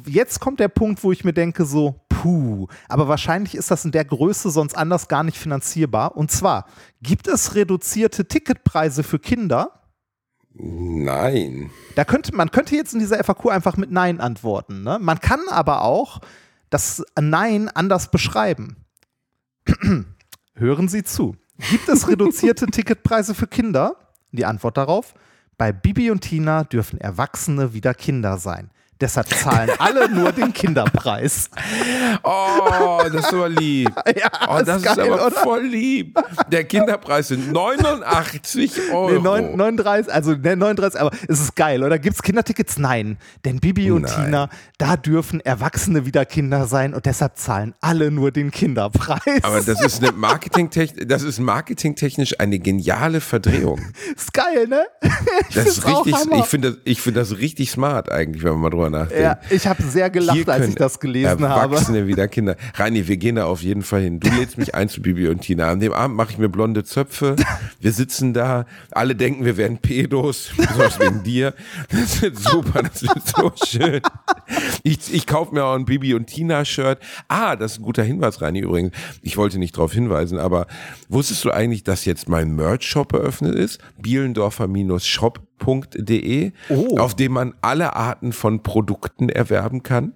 Jetzt kommt der Punkt, wo ich mir denke, so, puh, aber wahrscheinlich ist das in der Größe sonst anders gar nicht finanzierbar. Und zwar, gibt es reduzierte Ticketpreise für Kinder? Nein. Da könnte, man könnte jetzt in dieser FAQ einfach mit Nein antworten. Ne? Man kann aber auch das Nein anders beschreiben. Hören Sie zu. Gibt es reduzierte Ticketpreise für Kinder? Die Antwort darauf: Bei Bibi und Tina dürfen Erwachsene wieder Kinder sein. Deshalb zahlen alle nur den Kinderpreis. Oh, das ist aber lieb. Ja, oh, ist das ist, geil, aber oder? voll lieb. Der Kinderpreis sind 89 Euro. Nee, neun- 39, also ne, 39, aber es ist geil, oder? Gibt es Kindertickets? Nein. Denn Bibi und Nein. Tina, da dürfen Erwachsene wieder Kinder sein und deshalb zahlen alle nur den Kinderpreis. aber das ist eine Marketingtechnisch, das ist marketingtechnisch eine geniale Verdrehung. ist geil, ne? Ich Das ist richtig, ich finde das, ich finde das richtig smart eigentlich, wenn man mal drüber nachdenkt. Ja, ich habe sehr gelacht, Hier als ich das gelesen habe. Erwachsene wieder Kinder. Reini, wir gehen da auf jeden Fall hin. Du lädst mich ein zu Bibi und Tina. An dem Abend mache ich mir blonde Zöpfe. Wir sitzen da. Alle denken, wir wären Pedos. Besonders wegen dir. Das wird super. Das wird so schön. Ich, ich kaufe mir auch ein Bibi und Tina Shirt. Ah, das ist ein guter Hinweis, Reini, übrigens. Ich wollte nicht darauf hinweisen, aber wusstest du eigentlich, dass jetzt mein Merch-Shop eröffnet ist? Bielendorfer-shop.de, Oh. auf dem man alle Arten von Produkten erwerben kann.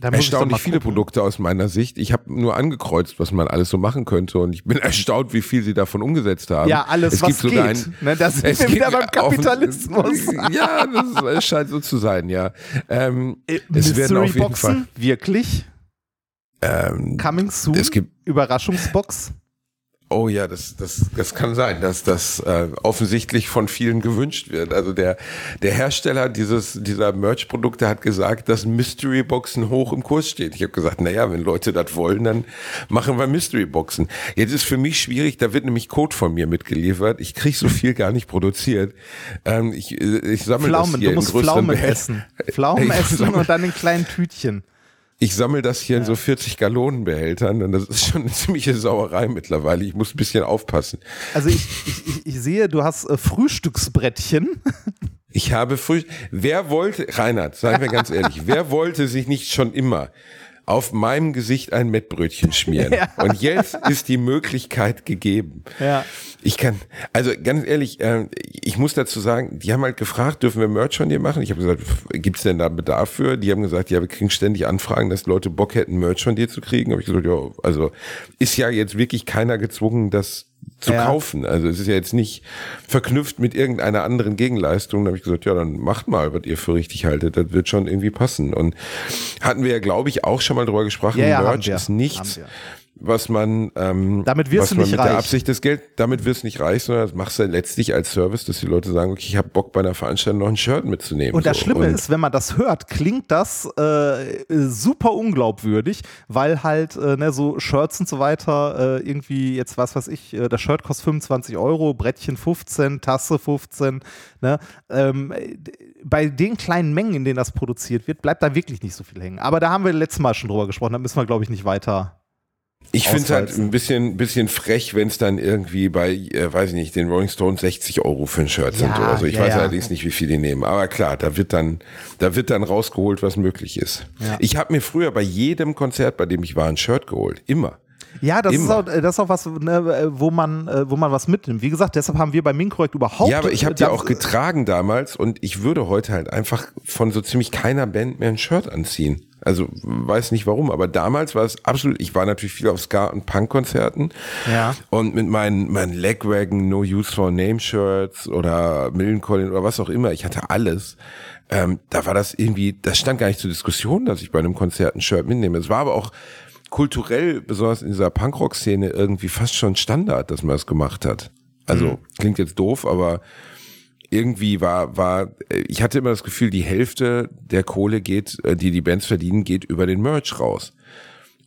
Da Erstaunlich viele gucken. Produkte aus meiner Sicht. Ich habe nur angekreuzt, was man alles so machen könnte und ich bin erstaunt, wie viel sie davon umgesetzt haben. Ja, alles, es was gibt sogar geht. Ein, Ne, da sind es wir wieder beim Kapitalismus. ja, das scheint so zu sein, ja. Ähm, es werden auf jeden Boxen? Fall. Wirklich? Ähm, Coming soon? es gibt Überraschungsbox? Oh ja, das, das, das kann sein, dass das äh, offensichtlich von vielen gewünscht wird. Also der, der Hersteller dieses, dieser Merch-Produkte hat gesagt, dass Mystery-Boxen hoch im Kurs steht. Ich habe gesagt, naja, wenn Leute das wollen, dann machen wir Mystery-Boxen. Jetzt ist für mich schwierig, da wird nämlich Code von mir mitgeliefert. Ich kriege so viel gar nicht produziert. Ähm, ich, äh, ich sammle Pflaumen, das hier du musst in Pflaumen Behält- essen. Pflaumen essen und dann in kleinen Tütchen. Ich sammle das hier in so 40 Gallonenbehältern und das ist schon eine ziemliche Sauerei mittlerweile. Ich muss ein bisschen aufpassen. Also ich, ich, ich, ich sehe, du hast äh, Frühstücksbrettchen. Ich habe früh. Wer wollte, Reinhard, seien wir ganz ehrlich, wer wollte sich nicht schon immer auf meinem Gesicht ein Mettbrötchen schmieren? Und jetzt ist die Möglichkeit gegeben. Ja. Ich kann, also ganz ehrlich, äh, ich muss dazu sagen, die haben halt gefragt, dürfen wir Merch von dir machen? Ich habe gesagt, gibt's denn da Bedarf für? Die haben gesagt, ja, wir kriegen ständig Anfragen, dass Leute Bock hätten, Merch von dir zu kriegen. Habe ich gesagt, ja, also ist ja jetzt wirklich keiner gezwungen, das zu Ja. kaufen. Also es ist ja jetzt nicht verknüpft mit irgendeiner anderen Gegenleistung. Da habe ich gesagt, ja, dann macht mal, was ihr für richtig haltet. Das wird schon irgendwie passen. Und hatten wir ja, glaube ich, auch schon mal drüber gesprochen. Ja, ja, Merch ist nichts. Was man, ähm, Damit wirst was du man nicht mit reich. der Absicht des Geld, damit wirst du nicht reich, sondern das machst du letztlich als Service, dass die Leute sagen, okay, ich habe Bock bei einer Veranstaltung noch ein Shirt mitzunehmen. Und das so. Schlimme Und ist, wenn man das hört, klingt das äh, super unglaubwürdig, weil halt äh, ne, so Shirts und so weiter äh, irgendwie jetzt was weiß ich, äh, das Shirt kostet 25 Euro, Brettchen 15, Tasse 15. Ne? Ähm, äh, bei den kleinen Mengen, in denen das produziert wird, bleibt da wirklich nicht so viel hängen. Aber da haben wir letztes Mal schon drüber gesprochen, da müssen wir, glaube ich, nicht weiter. Ich finde es halt ein bisschen, bisschen frech, wenn es dann irgendwie bei, äh, weiß ich nicht, den Rolling Stones 60 Euro für ein Shirt sind Ja, oder so. Ich ja, weiß ja. allerdings nicht, wie viel die nehmen. Aber klar, da wird dann, da wird dann rausgeholt, was möglich ist. Ich habe mir früher bei jedem Konzert, bei dem ich war, ein Shirt geholt. Immer. Ja, das ist, Immer. auch, äh, das ist auch was, ne, äh, wo, man, äh, wo man was mitnimmt. Wie gesagt, deshalb haben wir bei Minkorrekt überhaupt. Ja, aber ich habe die auch getragen damals und ich würde heute halt einfach von so ziemlich keiner Band mehr ein Shirt anziehen. Also weiß nicht warum, aber damals war es absolut, ich war natürlich viel auf Ska- und Punk-Konzerten Ja. und mit meinen, meinen Legwagon, No Use for Name Shirts oder Millencolin oder was auch immer, ich hatte alles. Ähm, da war das irgendwie, das stand gar nicht zur Diskussion, dass ich bei einem Konzert ein Shirt mitnehme. Es war aber auch kulturell, besonders in dieser Punkrock-Szene, irgendwie fast schon Standard, dass man das gemacht hat. Also klingt jetzt doof, aber irgendwie war, war, ich hatte immer das Gefühl, die Hälfte der Kohle geht, äh, die die Bands verdienen, geht über den Merch raus.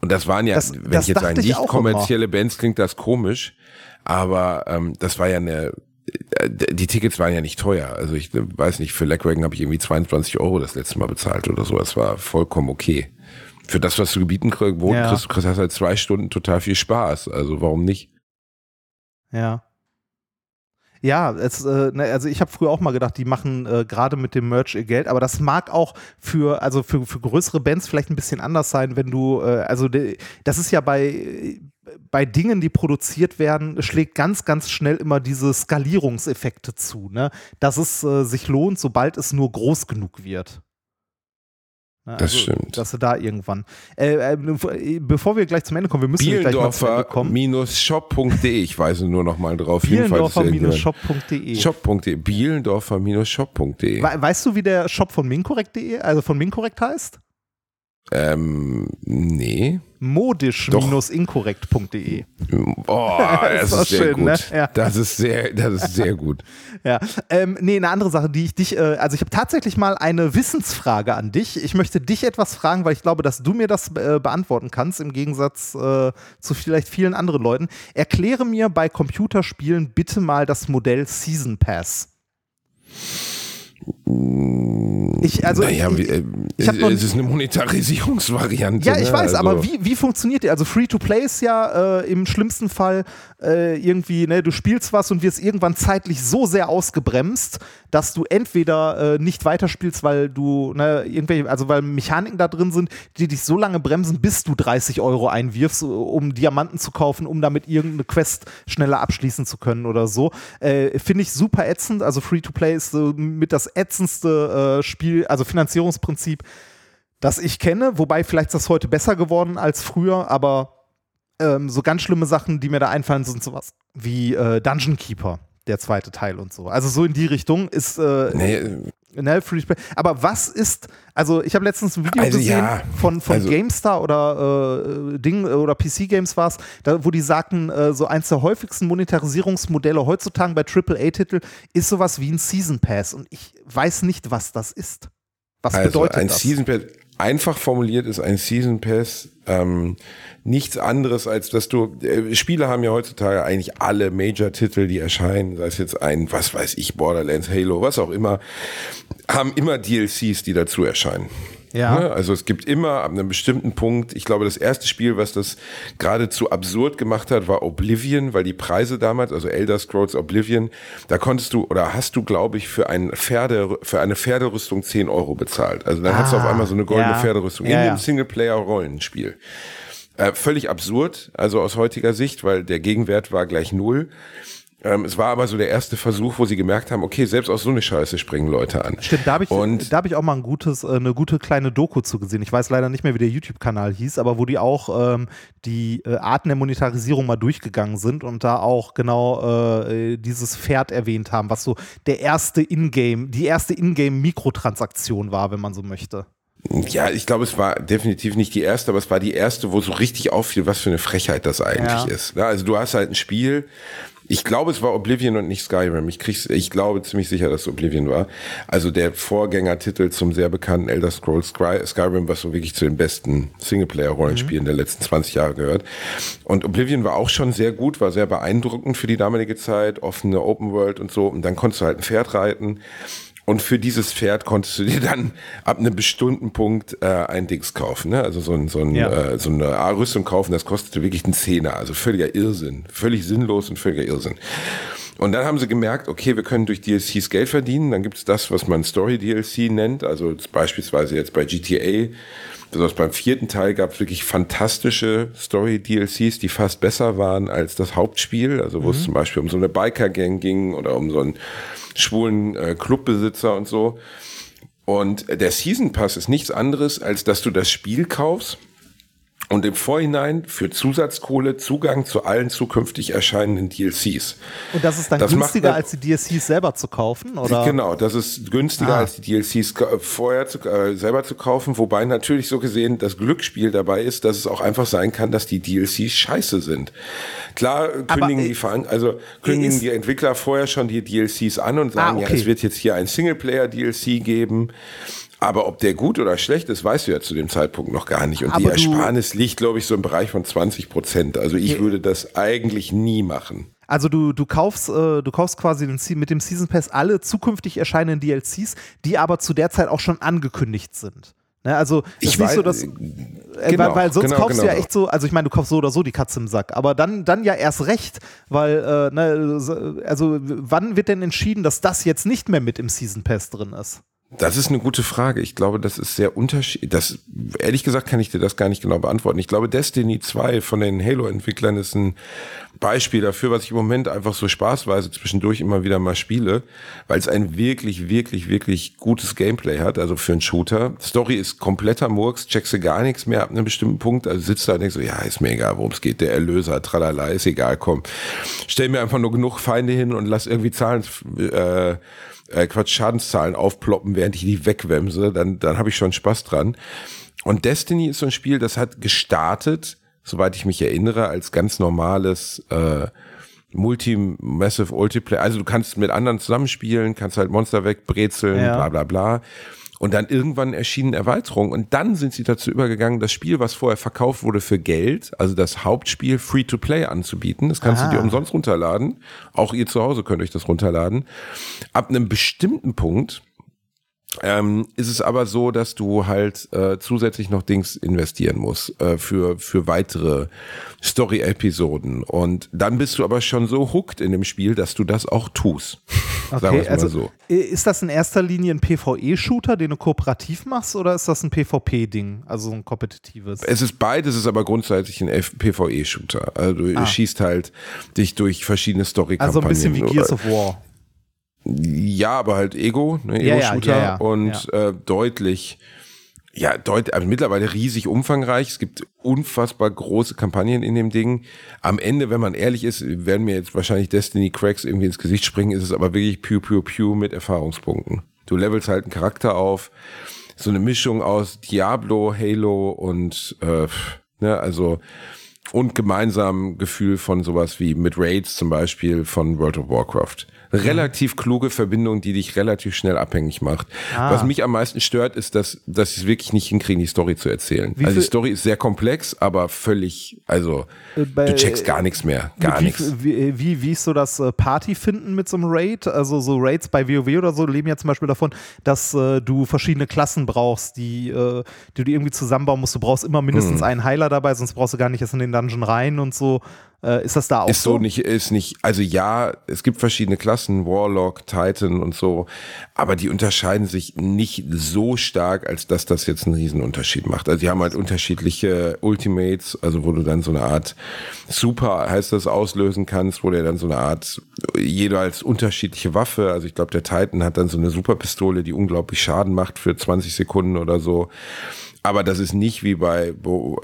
Und das waren ja, Das- wenn das ich jetzt sage, ich nicht kommerzielle Bands, klingt das komisch, aber ähm, das war ja eine, äh, die Tickets waren ja nicht teuer. Also ich äh, weiß nicht, für Legwagon habe ich irgendwie 22 Euro das letzte Mal bezahlt oder so. Das war vollkommen okay. Für das, was du gebieten kriegst, Ja. kriegst, du kriegst hast halt zwei Stunden total viel Spaß. Also warum nicht? Ja. Ja, es, äh, ne, also ich habe früher auch mal gedacht, die machen äh, gerade mit dem Merch ihr Geld, aber das mag auch für, also für, für größere Bands vielleicht ein bisschen anders sein, wenn du, äh, also de, das ist ja bei, bei Dingen, die produziert werden, schlägt ganz, ganz schnell immer diese Skalierungseffekte zu, ne? Dass es äh, sich lohnt, sobald es nur groß genug wird. Ne, Das stimmt. Dass du da irgendwann. Äh, äh, bevor wir gleich zum Ende kommen, wir müssen gleich mal zum Ende kommen. Bielendorfer-shop.de. Ich weise nur noch mal drauf. Bielendorfer-shop.de. Shop.de. Bielendorfer-shop.de. We weißt du, wie der Shop von Minkorrekt.de, also von Minkorrekt heißt? Ähm, nee. Modisch-inkorrekt.de. Oh, das Ist ist, sehr schön, gut. ne? Ja. Das ist sehr, das ist sehr gut. Ja, ähm, nee, eine andere Sache, die ich dich, äh, also ich habe tatsächlich mal eine Wissensfrage an dich. Ich möchte dich etwas fragen, weil ich glaube, dass du mir das äh, beantworten kannst, im Gegensatz äh, zu vielleicht vielen anderen Leuten. Erkläre mir bei Computerspielen bitte mal das Modell Season Pass. Ich, also, naja, ich, äh, ich noch- es ist eine Monetarisierungsvariante. Ja, ich ne? weiß, also, aber wie, wie funktioniert die? Also Free-to-Play ist ja äh, im schlimmsten Fall äh, irgendwie, ne, du spielst was und wirst irgendwann zeitlich so sehr ausgebremst, dass du entweder äh, nicht weiterspielst, weil du, ne, irgendwelche, also weil Mechaniken da drin sind, die dich so lange bremsen, bis du 30 Euro einwirfst, um Diamanten zu kaufen, um damit irgendeine Quest schneller abschließen zu können oder so. Äh, Finde ich super ätzend. Also Free-to-Play ist so mit das ätzendste äh, Spiel, also Finanzierungsprinzip, das ich kenne, wobei vielleicht ist das heute besser geworden als früher, aber ähm, so ganz schlimme Sachen, die mir da einfallen, sind sowas wie äh, Dungeon Keeper, der zweite Teil und so. Also so in die Richtung ist, äh, Nee, Ne, Free Play. Aber was ist, also ich habe letztens ein Video Also, gesehen ja. von, von Also- GameStar oder äh, Ding oder PC Games war es, wo die sagten, äh, so eins der häufigsten Monetarisierungsmodelle heutzutage bei AAA-Titel ist sowas wie ein Season Pass. Und ich weiß nicht, was das ist. Was Also bedeutet ein das? Season Pass, einfach formuliert ist ein Season Pass ähm, nichts anderes als dass du äh, Spiele haben ja heutzutage eigentlich alle Major-Titel, die erscheinen, sei es jetzt ein, was weiß ich, Borderlands, Halo, was auch immer, haben immer DLCs, die dazu erscheinen. Ja. Ne? Also es gibt immer ab einem bestimmten Punkt, ich glaube, das erste Spiel, was das geradezu absurd gemacht hat, war Oblivion, weil die Preise damals, also Elder Scrolls Oblivion, da konntest du oder hast du, glaube ich, für, ein Pferde, für eine Pferderüstung 10 Euro bezahlt. Also dann hast du auf einmal so eine goldene ja. Pferderüstung Ja, in dem Singleplayer-Rollenspiel. Äh, völlig absurd, also aus heutiger Sicht, weil der Gegenwert war gleich null. Ähm, es war aber so der erste Versuch, wo sie gemerkt haben, okay, selbst aus so eine Scheiße springen Leute an. Stimmt, da habe ich, Und da hab ich auch mal ein gutes, äh, eine gute kleine Doku zu gesehen. Ich weiß leider nicht mehr, wie der YouTube-Kanal hieß, aber wo die auch ähm, die äh, Arten der Monetarisierung mal durchgegangen sind und da auch genau äh, dieses Pferd erwähnt haben, was so der erste Ingame, die erste Ingame-Mikrotransaktion war, wenn man so möchte. Ja, ich glaube, es war definitiv nicht die erste, aber es war die erste, wo so richtig auffiel, was für eine Frechheit das eigentlich Ja. ist. Also du hast halt ein Spiel. Ich glaube, es war Oblivion und nicht Skyrim. Ich krieg's, ich glaube ziemlich sicher, dass es Oblivion war. Also der Vorgängertitel zum sehr bekannten Elder Scrolls Sky- Skyrim, was so wirklich zu den besten Singleplayer-Rollenspielen der letzten 20 Jahre gehört. Und Oblivion war auch schon sehr gut, war sehr beeindruckend für die damalige Zeit, offene Open World und so. Und dann konntest du halt ein Pferd reiten. Und für dieses Pferd konntest du dir dann ab einem bestimmten Punkt äh, ein Dings kaufen, ne? Also so, ein, so, ein, Ja. äh, so eine A-Rüstung kaufen, das kostete wirklich einen Zehner. Also völliger Irrsinn. Völlig sinnlos und völliger Irrsinn. Und dann haben sie gemerkt, okay, wir können durch DLCs Geld verdienen. Dann gibt es das, was man Story-DLC nennt. Also beispielsweise jetzt bei GTA. Besonders beim vierten Teil gab es wirklich fantastische Story-DLCs, die fast besser waren als das Hauptspiel. Also wo es zum Beispiel um so eine Biker-Gang ging oder um so einen schwulen äh, Clubbesitzer und so. Und der Season Pass ist nichts anderes, als dass du das Spiel kaufst und im Vorhinein für Zusatzkohle Zugang zu allen zukünftig erscheinenden DLCs. Und das ist dann Das günstiger, man- als die DSCs selber zu kaufen? Oder? Genau, das ist günstiger Ah. als die DLCs vorher zu, äh, selber zu kaufen, wobei natürlich so gesehen das Glücksspiel dabei ist, dass es auch einfach sein kann, dass die DLCs scheiße sind. Klar äh, kündigen äh, die Veran also kündigen die Entwickler vorher schon die DLCs an und sagen, Ah, ja, okay. es wird jetzt hier ein Singleplayer DLC geben. Aber ob der gut oder schlecht ist, weißt du ja zu dem Zeitpunkt noch gar nicht. Und die Aber du- Ersparnis liegt, glaube ich, so im Bereich von 20 Prozent. Also ich würde das eigentlich nie machen. Also du, du kaufst, äh, du kaufst quasi mit dem Season Pass alle zukünftig erscheinenden DLCs, die aber zu der Zeit auch schon angekündigt sind. Ne, also Ich ist nicht so, weiß- dass äh, genau, weil, weil sonst genau, kaufst du ja genau. echt so, also ich meine, du kaufst so oder so die Katze im Sack, aber dann, dann ja erst recht, weil äh, ne, so- also wann wird denn entschieden, dass das jetzt nicht mehr mit im Season Pass drin ist? Das ist eine gute Frage. Ich glaube, das ist sehr unterschiedlich. Das, ehrlich gesagt kann ich dir das gar nicht genau beantworten. Ich glaube, Destiny 2 von den Halo-Entwicklern ist ein Beispiel dafür, was ich im Moment einfach so spaßweise zwischendurch immer wieder mal spiele, weil es ein wirklich, wirklich, wirklich gutes Gameplay hat, also für einen Shooter. Story ist kompletter Murks, checkst du gar nichts mehr ab einem bestimmten Punkt, also sitzt da und denkst so, ja, ist mir egal, worum es geht, der Erlöser, tralala, ist egal, komm. Stell mir einfach nur genug Feinde hin und lass irgendwie Zahlen, äh, äh, Quatsch, Schadenszahlen aufploppen, während ich die wegwemse, dann, dann habe ich schon Spaß dran. Und Destiny ist so ein Spiel, das hat gestartet, soweit ich mich erinnere, als ganz normales äh, Multi-Massive Multiplayer. Also du kannst mit anderen zusammenspielen, kannst halt Monster wegbrezeln, Ja. bla bla bla. Und dann irgendwann erschienen Erweiterungen und dann sind sie dazu übergegangen, das Spiel, was vorher verkauft wurde für Geld, also das Hauptspiel Free-to-Play anzubieten. Das kannst Ah. du dir umsonst runterladen. Auch ihr zu Hause könnt euch das runterladen. Ab einem bestimmten Punkt ähm, ist es aber so, dass du halt äh, zusätzlich noch Dings investieren musst äh, für, für weitere Story-Episoden. Und dann bist du aber schon so hooked in dem Spiel, dass du das auch tust. Sagen wir es mal also so. ist das in erster Linie ein PvE-Shooter, den du kooperativ machst, oder ist das ein PvP-Ding, also ein kompetitives? Es ist beides, es ist aber grundsätzlich ein PvE-Shooter. Also du schießt halt dich durch verschiedene Story-Kampagnen. Ah. also ein bisschen wie Gears of War. Ja, aber halt Ego, ne, Ja, ja, Ego-Shooter ja, ja, und Äh, deutlich, ja, deut also mittlerweile riesig umfangreich. Es gibt unfassbar große Kampagnen in dem Ding. Am Ende, wenn man ehrlich ist, werden mir jetzt wahrscheinlich Destiny Cracks irgendwie ins Gesicht springen, ist es aber wirklich Pew Pew Pew mit Erfahrungspunkten. Du levelst halt einen Charakter auf. So eine Mischung aus Diablo, Halo und äh, ne, also und gemeinsam Gefühl von sowas wie mit Raids zum Beispiel von World of Warcraft. Relativ kluge Verbindung, die dich relativ schnell abhängig macht. Ah. Was mich am meisten stört, ist, dass, dass sie es wirklich nicht hinkriegen, die Story zu erzählen. Wie also die Story ist sehr komplex, aber völlig, also Äh, bei- du checkst gar nichts mehr. Gar Wie- nichts. Wie, wie, wie ist so das äh, Partyfinden mit so einem Raid? Also so Raids bei WoW oder so leben ja zum Beispiel davon, dass äh, du verschiedene Klassen brauchst, die, äh, die du irgendwie zusammenbauen musst. Du brauchst immer mindestens Hm. einen Heiler dabei, sonst brauchst du gar nicht erst in den Dungeon rein und so. Äh, ist das da auch Ist so nicht, ist nicht, also ja, es gibt verschiedene Klassen, Warlock, Titan und so, aber die unterscheiden sich nicht so stark, als dass das jetzt einen Riesenunterschied macht. Also die haben halt unterschiedliche Ultimates, also wo du dann so eine Art Super, heißt das, auslösen kannst, wo der dann so eine Art, jeder als unterschiedliche Waffe, also ich glaube, der Titan hat dann so eine Superpistole, die unglaublich Schaden macht für 20 Sekunden oder so. Aber das ist nicht wie bei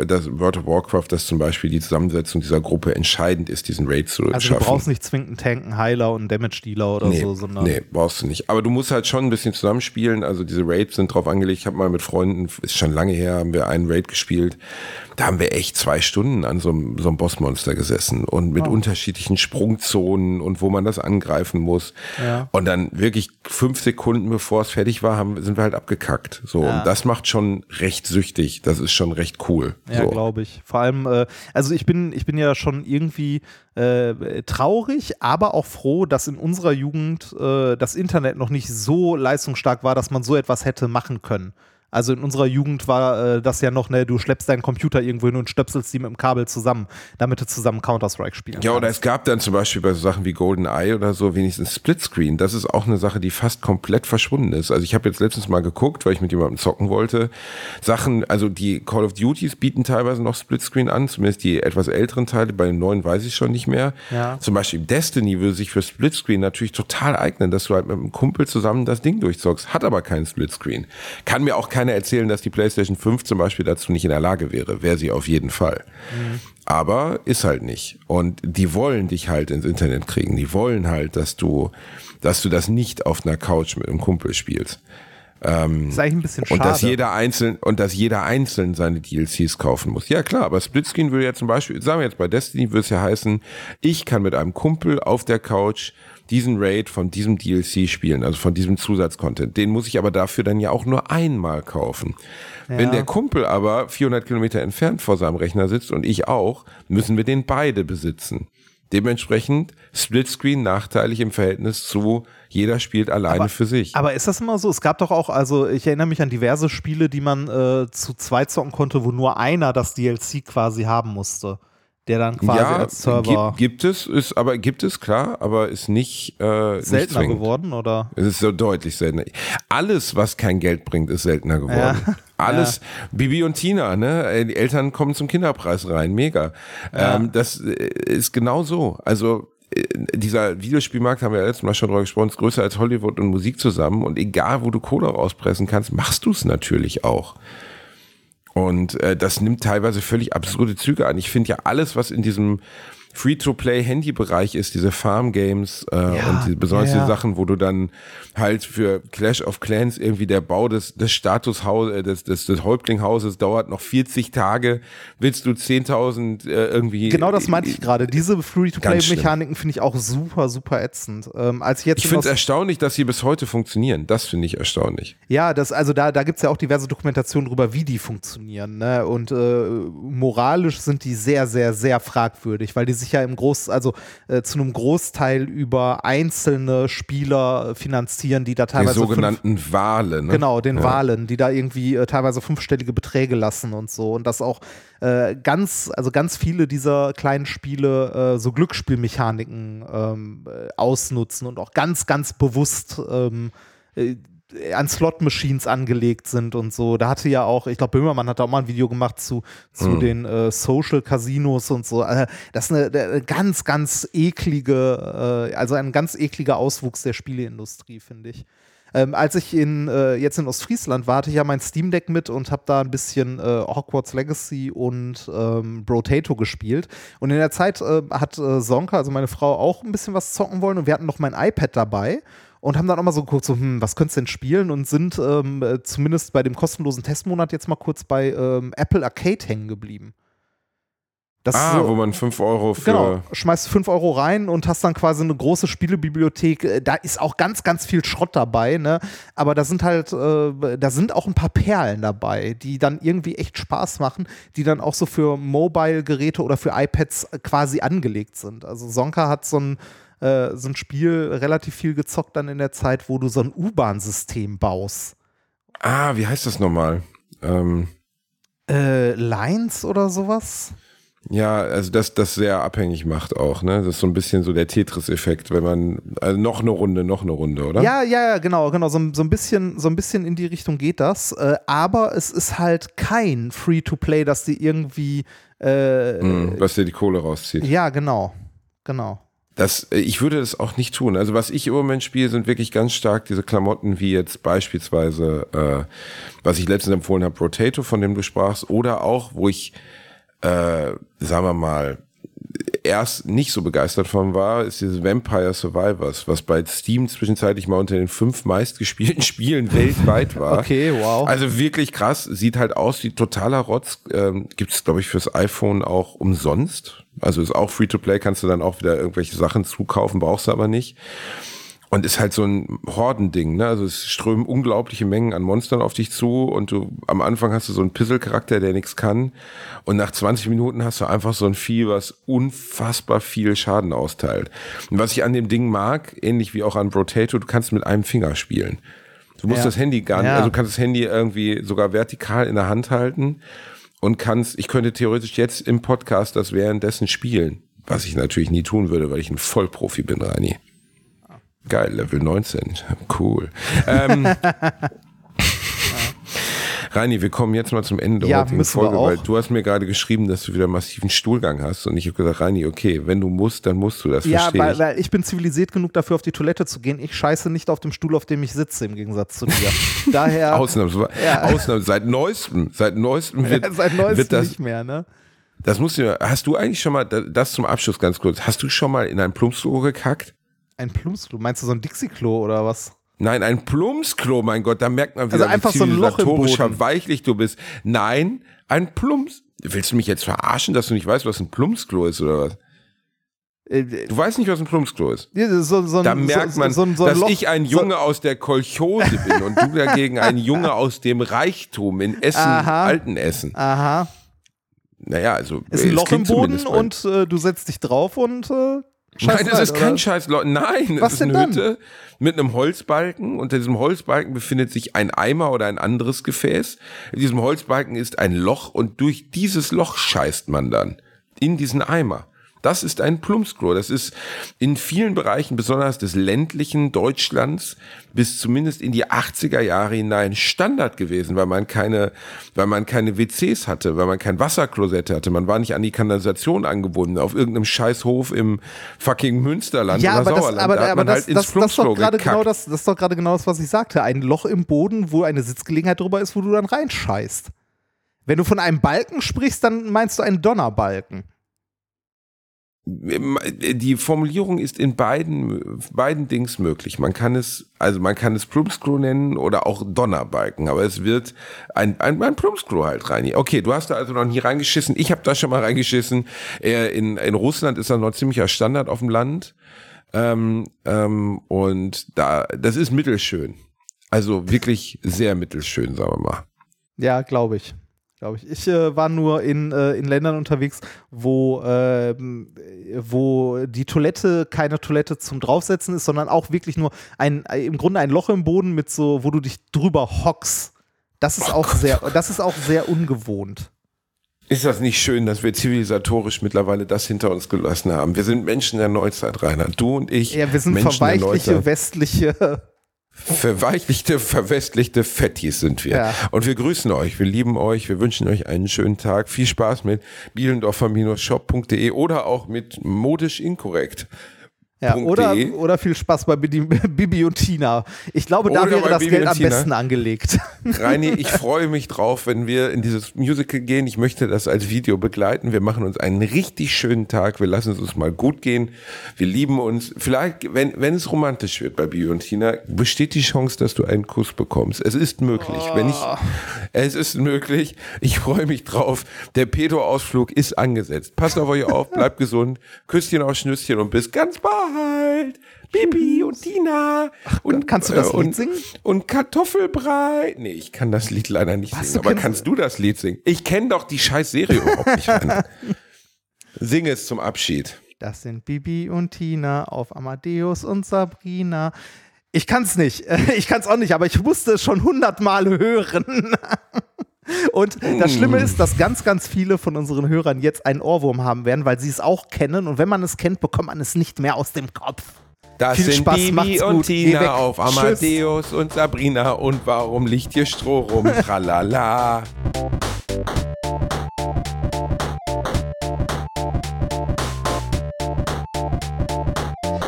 das World of Warcraft, dass zum Beispiel die Zusammensetzung dieser Gruppe entscheidend ist, diesen Raid zu Also du schaffen. brauchst nicht zwingend einen Tank, einen Heiler und einen Damage-Dealer oder nee, so, sondern nee, brauchst du nicht. Aber du musst halt schon ein bisschen zusammenspielen. Also diese Raids sind drauf angelegt. Ich habe mal mit Freunden, ist schon lange her, haben wir einen Raid gespielt. Da haben wir echt zwei Stunden an so einem, so einem Bossmonster gesessen und mit unterschiedlichen Sprungzonen und wo man das angreifen muss. Ja. Und dann wirklich fünf Sekunden bevor es fertig war, haben, sind wir halt abgekackt. So, und das macht schon recht süchtig. Das ist schon recht cool. Ja, so. glaube ich. Vor allem, äh, also ich bin, ich bin ja schon irgendwie äh, traurig, aber auch froh, dass in unserer Jugend äh, das Internet noch nicht so leistungsstark war, dass man so etwas hätte machen können. Also in unserer Jugend war äh, das ja noch, ne, du schleppst deinen Computer irgendwo hin und stöpselst die mit dem Kabel zusammen, damit du zusammen Counter-Strike spielen Ja, oder es gab dann zum Beispiel bei so Sachen wie GoldenEye oder so wenigstens Splitscreen. Das ist auch eine Sache, die fast komplett verschwunden ist. Also ich habe jetzt letztens mal geguckt, weil ich mit jemandem zocken wollte. Sachen, also die Call of Duties bieten teilweise noch Splitscreen an, zumindest die etwas älteren Teile. Bei den neuen weiß ich schon nicht mehr. Ja. Zum Beispiel Destiny würde sich für Splitscreen natürlich total eignen, dass du halt mit einem Kumpel zusammen das Ding durchzockst. Hat aber keinen Splitscreen. Kann mir auch keiner erzählen, dass die PlayStation 5 zum Beispiel dazu nicht in der Lage wäre. Wäre sie auf jeden Fall. Aber ist halt nicht. Und die wollen dich halt ins Internet kriegen. Die wollen halt, dass du, dass du das nicht auf einer Couch mit einem Kumpel spielst. ist eigentlich ein bisschen schade. Und dass jeder einzeln und dass jeder einzeln seine DLCs kaufen muss. Ja klar, aber Splitscreen würde ja zum Beispiel, sagen wir jetzt bei Destiny, würde es ja heißen, ich kann mit einem Kumpel auf der Couch diesen Raid von diesem DLC spielen, also von diesem Zusatzcontent. Den muss ich aber dafür dann ja auch nur einmal kaufen. Wenn der Kumpel aber 400 Kilometer entfernt vor seinem Rechner sitzt und ich auch, müssen wir den beide besitzen. Dementsprechend Splitscreen nachteilig im Verhältnis zu jeder spielt alleine für sich. Aber ist das immer so? Es gab doch auch, also ich erinnere mich an diverse Spiele, die man äh, zu zweit zocken konnte, wo nur einer das DLC quasi haben musste. Der dann quasi ja, als Server gibt, gibt es, ist aber gibt es klar, aber ist nicht äh, nicht seltener zwingend. geworden, oder? Es ist so deutlich seltener. Alles, was kein Geld bringt, ist seltener geworden. Ja. Alles, Bibi und Tina, ne? Äh, Die Eltern kommen zum Kinderpreis rein, mega. Ähm, das äh, ist genau so. Also äh, dieser Videospielmarkt haben wir ja letztes Mal schon drüber gesprochen, ist größer als Hollywood und Musik zusammen. Und egal, wo du Kohle rauspressen kannst, machst du es natürlich auch. Und äh, das nimmt teilweise völlig absurde Züge an. Ich finde ja alles, was in diesem Free-to-Play-Handy-Bereich ist, diese Farm-Games äh, Ja, und die besonders ja, ja. die Sachen, wo du dann halt für Clash of Clans irgendwie der Bau des, des Statushaus, äh, des, des, des Häuptlinghauses dauert noch 40 Tage. Willst du 10.000 äh, irgendwie. Genau das meinte ich gerade. Diese Free-to-Play-Mechaniken finde ich auch super, super ätzend. Ähm, als ich jetzt Ich in finde es erstaunlich, dass sie bis heute funktionieren. Das finde ich erstaunlich. Ja, das, also da, da gibt es ja auch diverse Dokumentationen drüber, wie die funktionieren. Ne? Und äh, moralisch sind die sehr, sehr, sehr fragwürdig, weil die sich ja im Groß, also äh, zu einem Großteil über einzelne Spieler finanzieren, die da Die teilweise fünf- sogenannten Wale. Ne? Genau, den Ja. Wahlen, die da irgendwie äh, teilweise fünfstellige Beträge lassen und so. Und das auch äh, ganz, also ganz viele dieser kleinen Spiele äh, so Glücksspielmechaniken ähm, äh, ausnutzen und auch ganz, ganz bewusst ähm, äh, an Slot-Machines angelegt sind und so. Da hatte ja auch, ich glaube, Böhmermann hat da auch mal ein Video gemacht zu, zu den äh, Social Casinos und so. Äh, das ist eine, eine ganz, ganz eklige, äh, also ein ganz ekliger Auswuchs der Spieleindustrie, finde ich. Ähm, als ich in, äh, jetzt in Ostfriesland war, hatte ich ja mein Steam Deck mit und habe da ein bisschen äh, Hogwarts Legacy und ähm, Brotato gespielt. Und in der Zeit äh, hat äh, Sonka, also meine Frau, auch ein bisschen was zocken wollen und wir hatten noch mein iPad dabei. Und haben dann auch mal so geguckt, so, hm, was könntest du denn spielen und sind ähm, äh, zumindest bei dem kostenlosen Testmonat jetzt mal kurz bei ähm, Apple Arcade hängen geblieben. Das ah, so, wo man 5 Euro für. Genau, schmeißt 5 Euro rein und hast dann quasi eine große Spielebibliothek. Äh, da ist auch ganz, ganz viel Schrott dabei, ne? Aber da sind halt, äh, da sind auch ein paar Perlen dabei, die dann irgendwie echt Spaß machen, die dann auch so für Mobile-Geräte oder für iPads quasi angelegt sind. Also Sonka hat so ein, äh, so ein Spiel relativ viel gezockt dann in der Zeit, wo du so ein U-Bahn-System baust. Ah, wie heißt das nochmal? Ähm. Äh, Lines oder sowas? Ja, also das, das sehr abhängig macht auch, ne? Das ist so ein bisschen so der Tetris-Effekt, wenn man, also noch eine Runde, noch eine Runde, oder? Ja, ja, genau, genau. So, so, ein, bisschen, so ein bisschen in die Richtung geht das. Äh, aber es ist halt kein Free-to-Play, dass die irgendwie. Äh, mm, was dir die Kohle rauszieht. Ja, genau. Genau. Das, äh, ich würde das auch nicht tun. Also was ich im Moment spiele, sind wirklich ganz stark diese Klamotten, wie jetzt beispielsweise, äh, was ich letztens empfohlen habe, Rotato, von dem du sprachst, oder auch, wo ich äh, sagen wir mal, erst nicht so begeistert von war, ist dieses Vampire Survivors, was bei Steam zwischenzeitlich mal unter den fünf meistgespielten Spielen weltweit war. Okay, wow. Also wirklich krass, sieht halt aus wie totaler Rotz. Ähm, Gibt es, glaube ich, fürs iPhone auch umsonst. Also ist auch Free-to-Play, kannst du dann auch wieder irgendwelche Sachen zukaufen, brauchst du aber nicht. Und ist halt so ein Hordending, ne? Also es strömen unglaubliche Mengen an Monstern auf dich zu und du am Anfang hast du so einen Pisselcharakter, der nichts kann. Und nach 20 Minuten hast du einfach so ein Vieh, was unfassbar viel Schaden austeilt. Und was ich an dem Ding mag, ähnlich wie auch an Brotato, du kannst mit einem Finger spielen. Du musst ja. das Handy gar nicht, ja. also du kannst das Handy irgendwie sogar vertikal in der Hand halten und kannst, ich könnte theoretisch jetzt im Podcast das währenddessen spielen. Was ich natürlich nie tun würde, weil ich ein Vollprofi bin, Reini. Geil, Level 19. Cool. Ähm, Reini, wir kommen jetzt mal zum Ende der ja, heutigen Folge, weil du hast mir gerade geschrieben, dass du wieder massiven Stuhlgang hast und ich habe gesagt, Reini, okay, wenn du musst, dann musst du das. Ja, weil, weil ich bin zivilisiert genug dafür, auf die Toilette zu gehen. Ich scheiße nicht auf dem Stuhl, auf dem ich sitze, im Gegensatz zu dir. Daher. Ausnahmsweise. Ja. Ausnahmsweise. Seit neuestem, seit neuestem wird, ja, seit neuestem wird das, nicht mehr, ne? Das musst du, hast du eigentlich schon mal, das zum Abschluss ganz kurz, hast du schon mal in ein Plumpsklo gekackt? Ein Plumpsklo? Meinst du so ein Dixie-Klo oder was? Nein, ein Plumpsklo, mein Gott, da merkt man wieder, also einfach so ein Loch im Boden. verweichlich du bist. Nein, ein Plumps. Willst du mich jetzt verarschen, dass du nicht weißt, was ein Plumpsklo ist oder was? Äh, du weißt nicht, was ein Plumpsklo ist. So, so, da merkt man, so, dass Loch, ich ein Junge aus der Kolchose bin und du dagegen ein Junge aus dem Reichtum in Essen, Aha. alten Essen. Aha. Naja, also. Ist ein Loch im Boden und äh, du setzt dich drauf und äh, Scheiß Nein, das ist kein Scheiß. Nein, Was ist eine dann? Hütte mit einem Holzbalken. Unter diesem Holzbalken befindet sich ein Eimer oder ein anderes Gefäß. In diesem Holzbalken ist ein Loch und durch dieses Loch scheißt man dann in diesen Eimer. Das ist ein Plumpsklo. Das ist in vielen Bereichen, besonders des ländlichen Deutschlands, bis zumindest in die 80er Jahre hinein Standard gewesen, weil man keine, weil man keine WCs hatte, weil man kein Wasserklosett hatte. Man war nicht an die Kanalisation angebunden, auf irgendeinem Scheißhof im fucking Münsterland ja, oder aber Sauerland. Das, aber, da aber das, halt das, das, ist doch gerade genau das, das ist doch gerade genau das, was ich sagte. Ein Loch im Boden, wo eine Sitzgelegenheit drüber ist, wo du dann reinscheißt. Wenn du von einem Balken sprichst, dann meinst du einen Donnerbalken die Formulierung ist in beiden, beiden Dings möglich. Man kann es, also man kann es Plumpsklo nennen oder auch Donnerbalken, aber es wird ein, ein, ein Plumpsklo halt rein. Okay, du hast da also noch nie reingeschissen. Ich habe da schon mal reingeschissen. In, in Russland ist das noch ziemlicher Standard auf dem Land. Ähm, ähm, und da, das ist mittelschön. Also wirklich sehr mittelschön, sagen wir mal. Ja, glaube ich glaube ich. Ich äh, war nur in, äh, in Ländern unterwegs, wo, äh, wo die Toilette keine Toilette zum Draufsetzen ist, sondern auch wirklich nur ein, im Grunde ein Loch im Boden mit so, wo du dich drüber hockst. Das ist oh auch Gott. sehr, das ist auch sehr ungewohnt. Ist das nicht schön, dass wir zivilisatorisch mittlerweile das hinter uns gelassen haben? Wir sind Menschen der Neuzeit, Rainer. Du und ich. Ja, wir sind Menschen verweichliche westliche Verweichlichte, verwestlichte Fettis sind wir. Ja. Und wir grüßen euch, wir lieben euch, wir wünschen euch einen schönen Tag. Viel Spaß mit bielendorfer-shop.de oder auch mit modisch inkorrekt. Ja, oder, oder viel Spaß bei Bibi, und Tina. Ich glaube, da oder wäre das Bibi Geld am besten angelegt. Reini, ich freue mich drauf, wenn wir in dieses Musical gehen. Ich möchte das als Video begleiten. Wir machen uns einen richtig schönen Tag. Wir lassen es uns mal gut gehen. Wir lieben uns. Vielleicht, wenn, wenn es romantisch wird bei Bibi und Tina, besteht die Chance, dass du einen Kuss bekommst. Es ist möglich. Oh. Wenn ich, oh. es ist möglich. Ich freue mich drauf. Der Pedo-Ausflug ist angesetzt. Passt auf euch auf, bleibt gesund. Küsschen auf Schnüsschen und bis ganz bald. Bibi und Dina. Ach, und kannst du das äh, Lied singen? Und Kartoffelbrei. Nee, ich kann das Lied leider nicht Was, singen. Aber kannst du das Lied singen? Ich kenne doch die scheiß Serie überhaupt nicht. Sing es zum Abschied. Das sind Bibi und Tina auf Amadeus und Sabrina. Ich kann's nicht. Ich kann's auch nicht, aber ich musste es schon hundertmal hören. Und das Schlimme ist, dass ganz, ganz viele von unseren Hörern jetzt einen Ohrwurm haben werden, weil sie es auch kennen. Und wenn man es kennt, bekommt man es nicht mehr aus dem Kopf. Das Viel sind Spaß, Bibi und gut. Tina auf Amadeus Tschüss. und Sabrina. Und warum liegt hier Stroh rum? Tralala.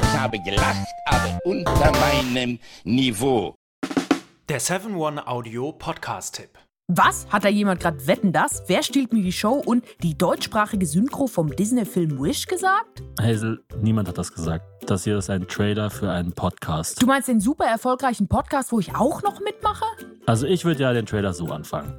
Ich habe gelacht, aber unter meinem Niveau. Der 7-One Audio Podcast-Tipp. Was? Hat da jemand gerade Wetten das? Wer stiehlt mir die Show und die deutschsprachige Synchro vom Disney-Film Wish gesagt? Hazel, niemand hat das gesagt. Das hier ist ein Trailer für einen Podcast. Du meinst den super erfolgreichen Podcast, wo ich auch noch mitmache? Also ich würde ja den Trailer so anfangen.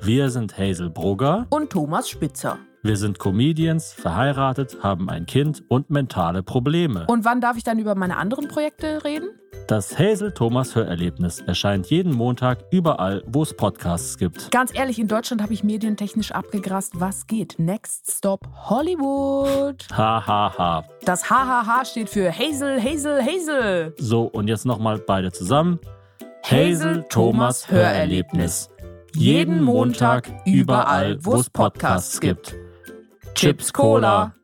Wir sind Hazel Brugger und Thomas Spitzer. Wir sind Comedians, verheiratet, haben ein Kind und mentale Probleme. Und wann darf ich dann über meine anderen Projekte reden? Das Hazel Thomas Hörerlebnis erscheint jeden Montag überall, wo es Podcasts gibt. Ganz ehrlich, in Deutschland habe ich medientechnisch abgegrast. Was geht? Next Stop Hollywood. Hahaha. Ha, ha. Das Hahaha steht für Hazel, Hazel, Hazel. So, und jetzt nochmal beide zusammen. Hazel Thomas Hörerlebnis. Jeden Montag überall, wo es Podcasts gibt. Chips Cola.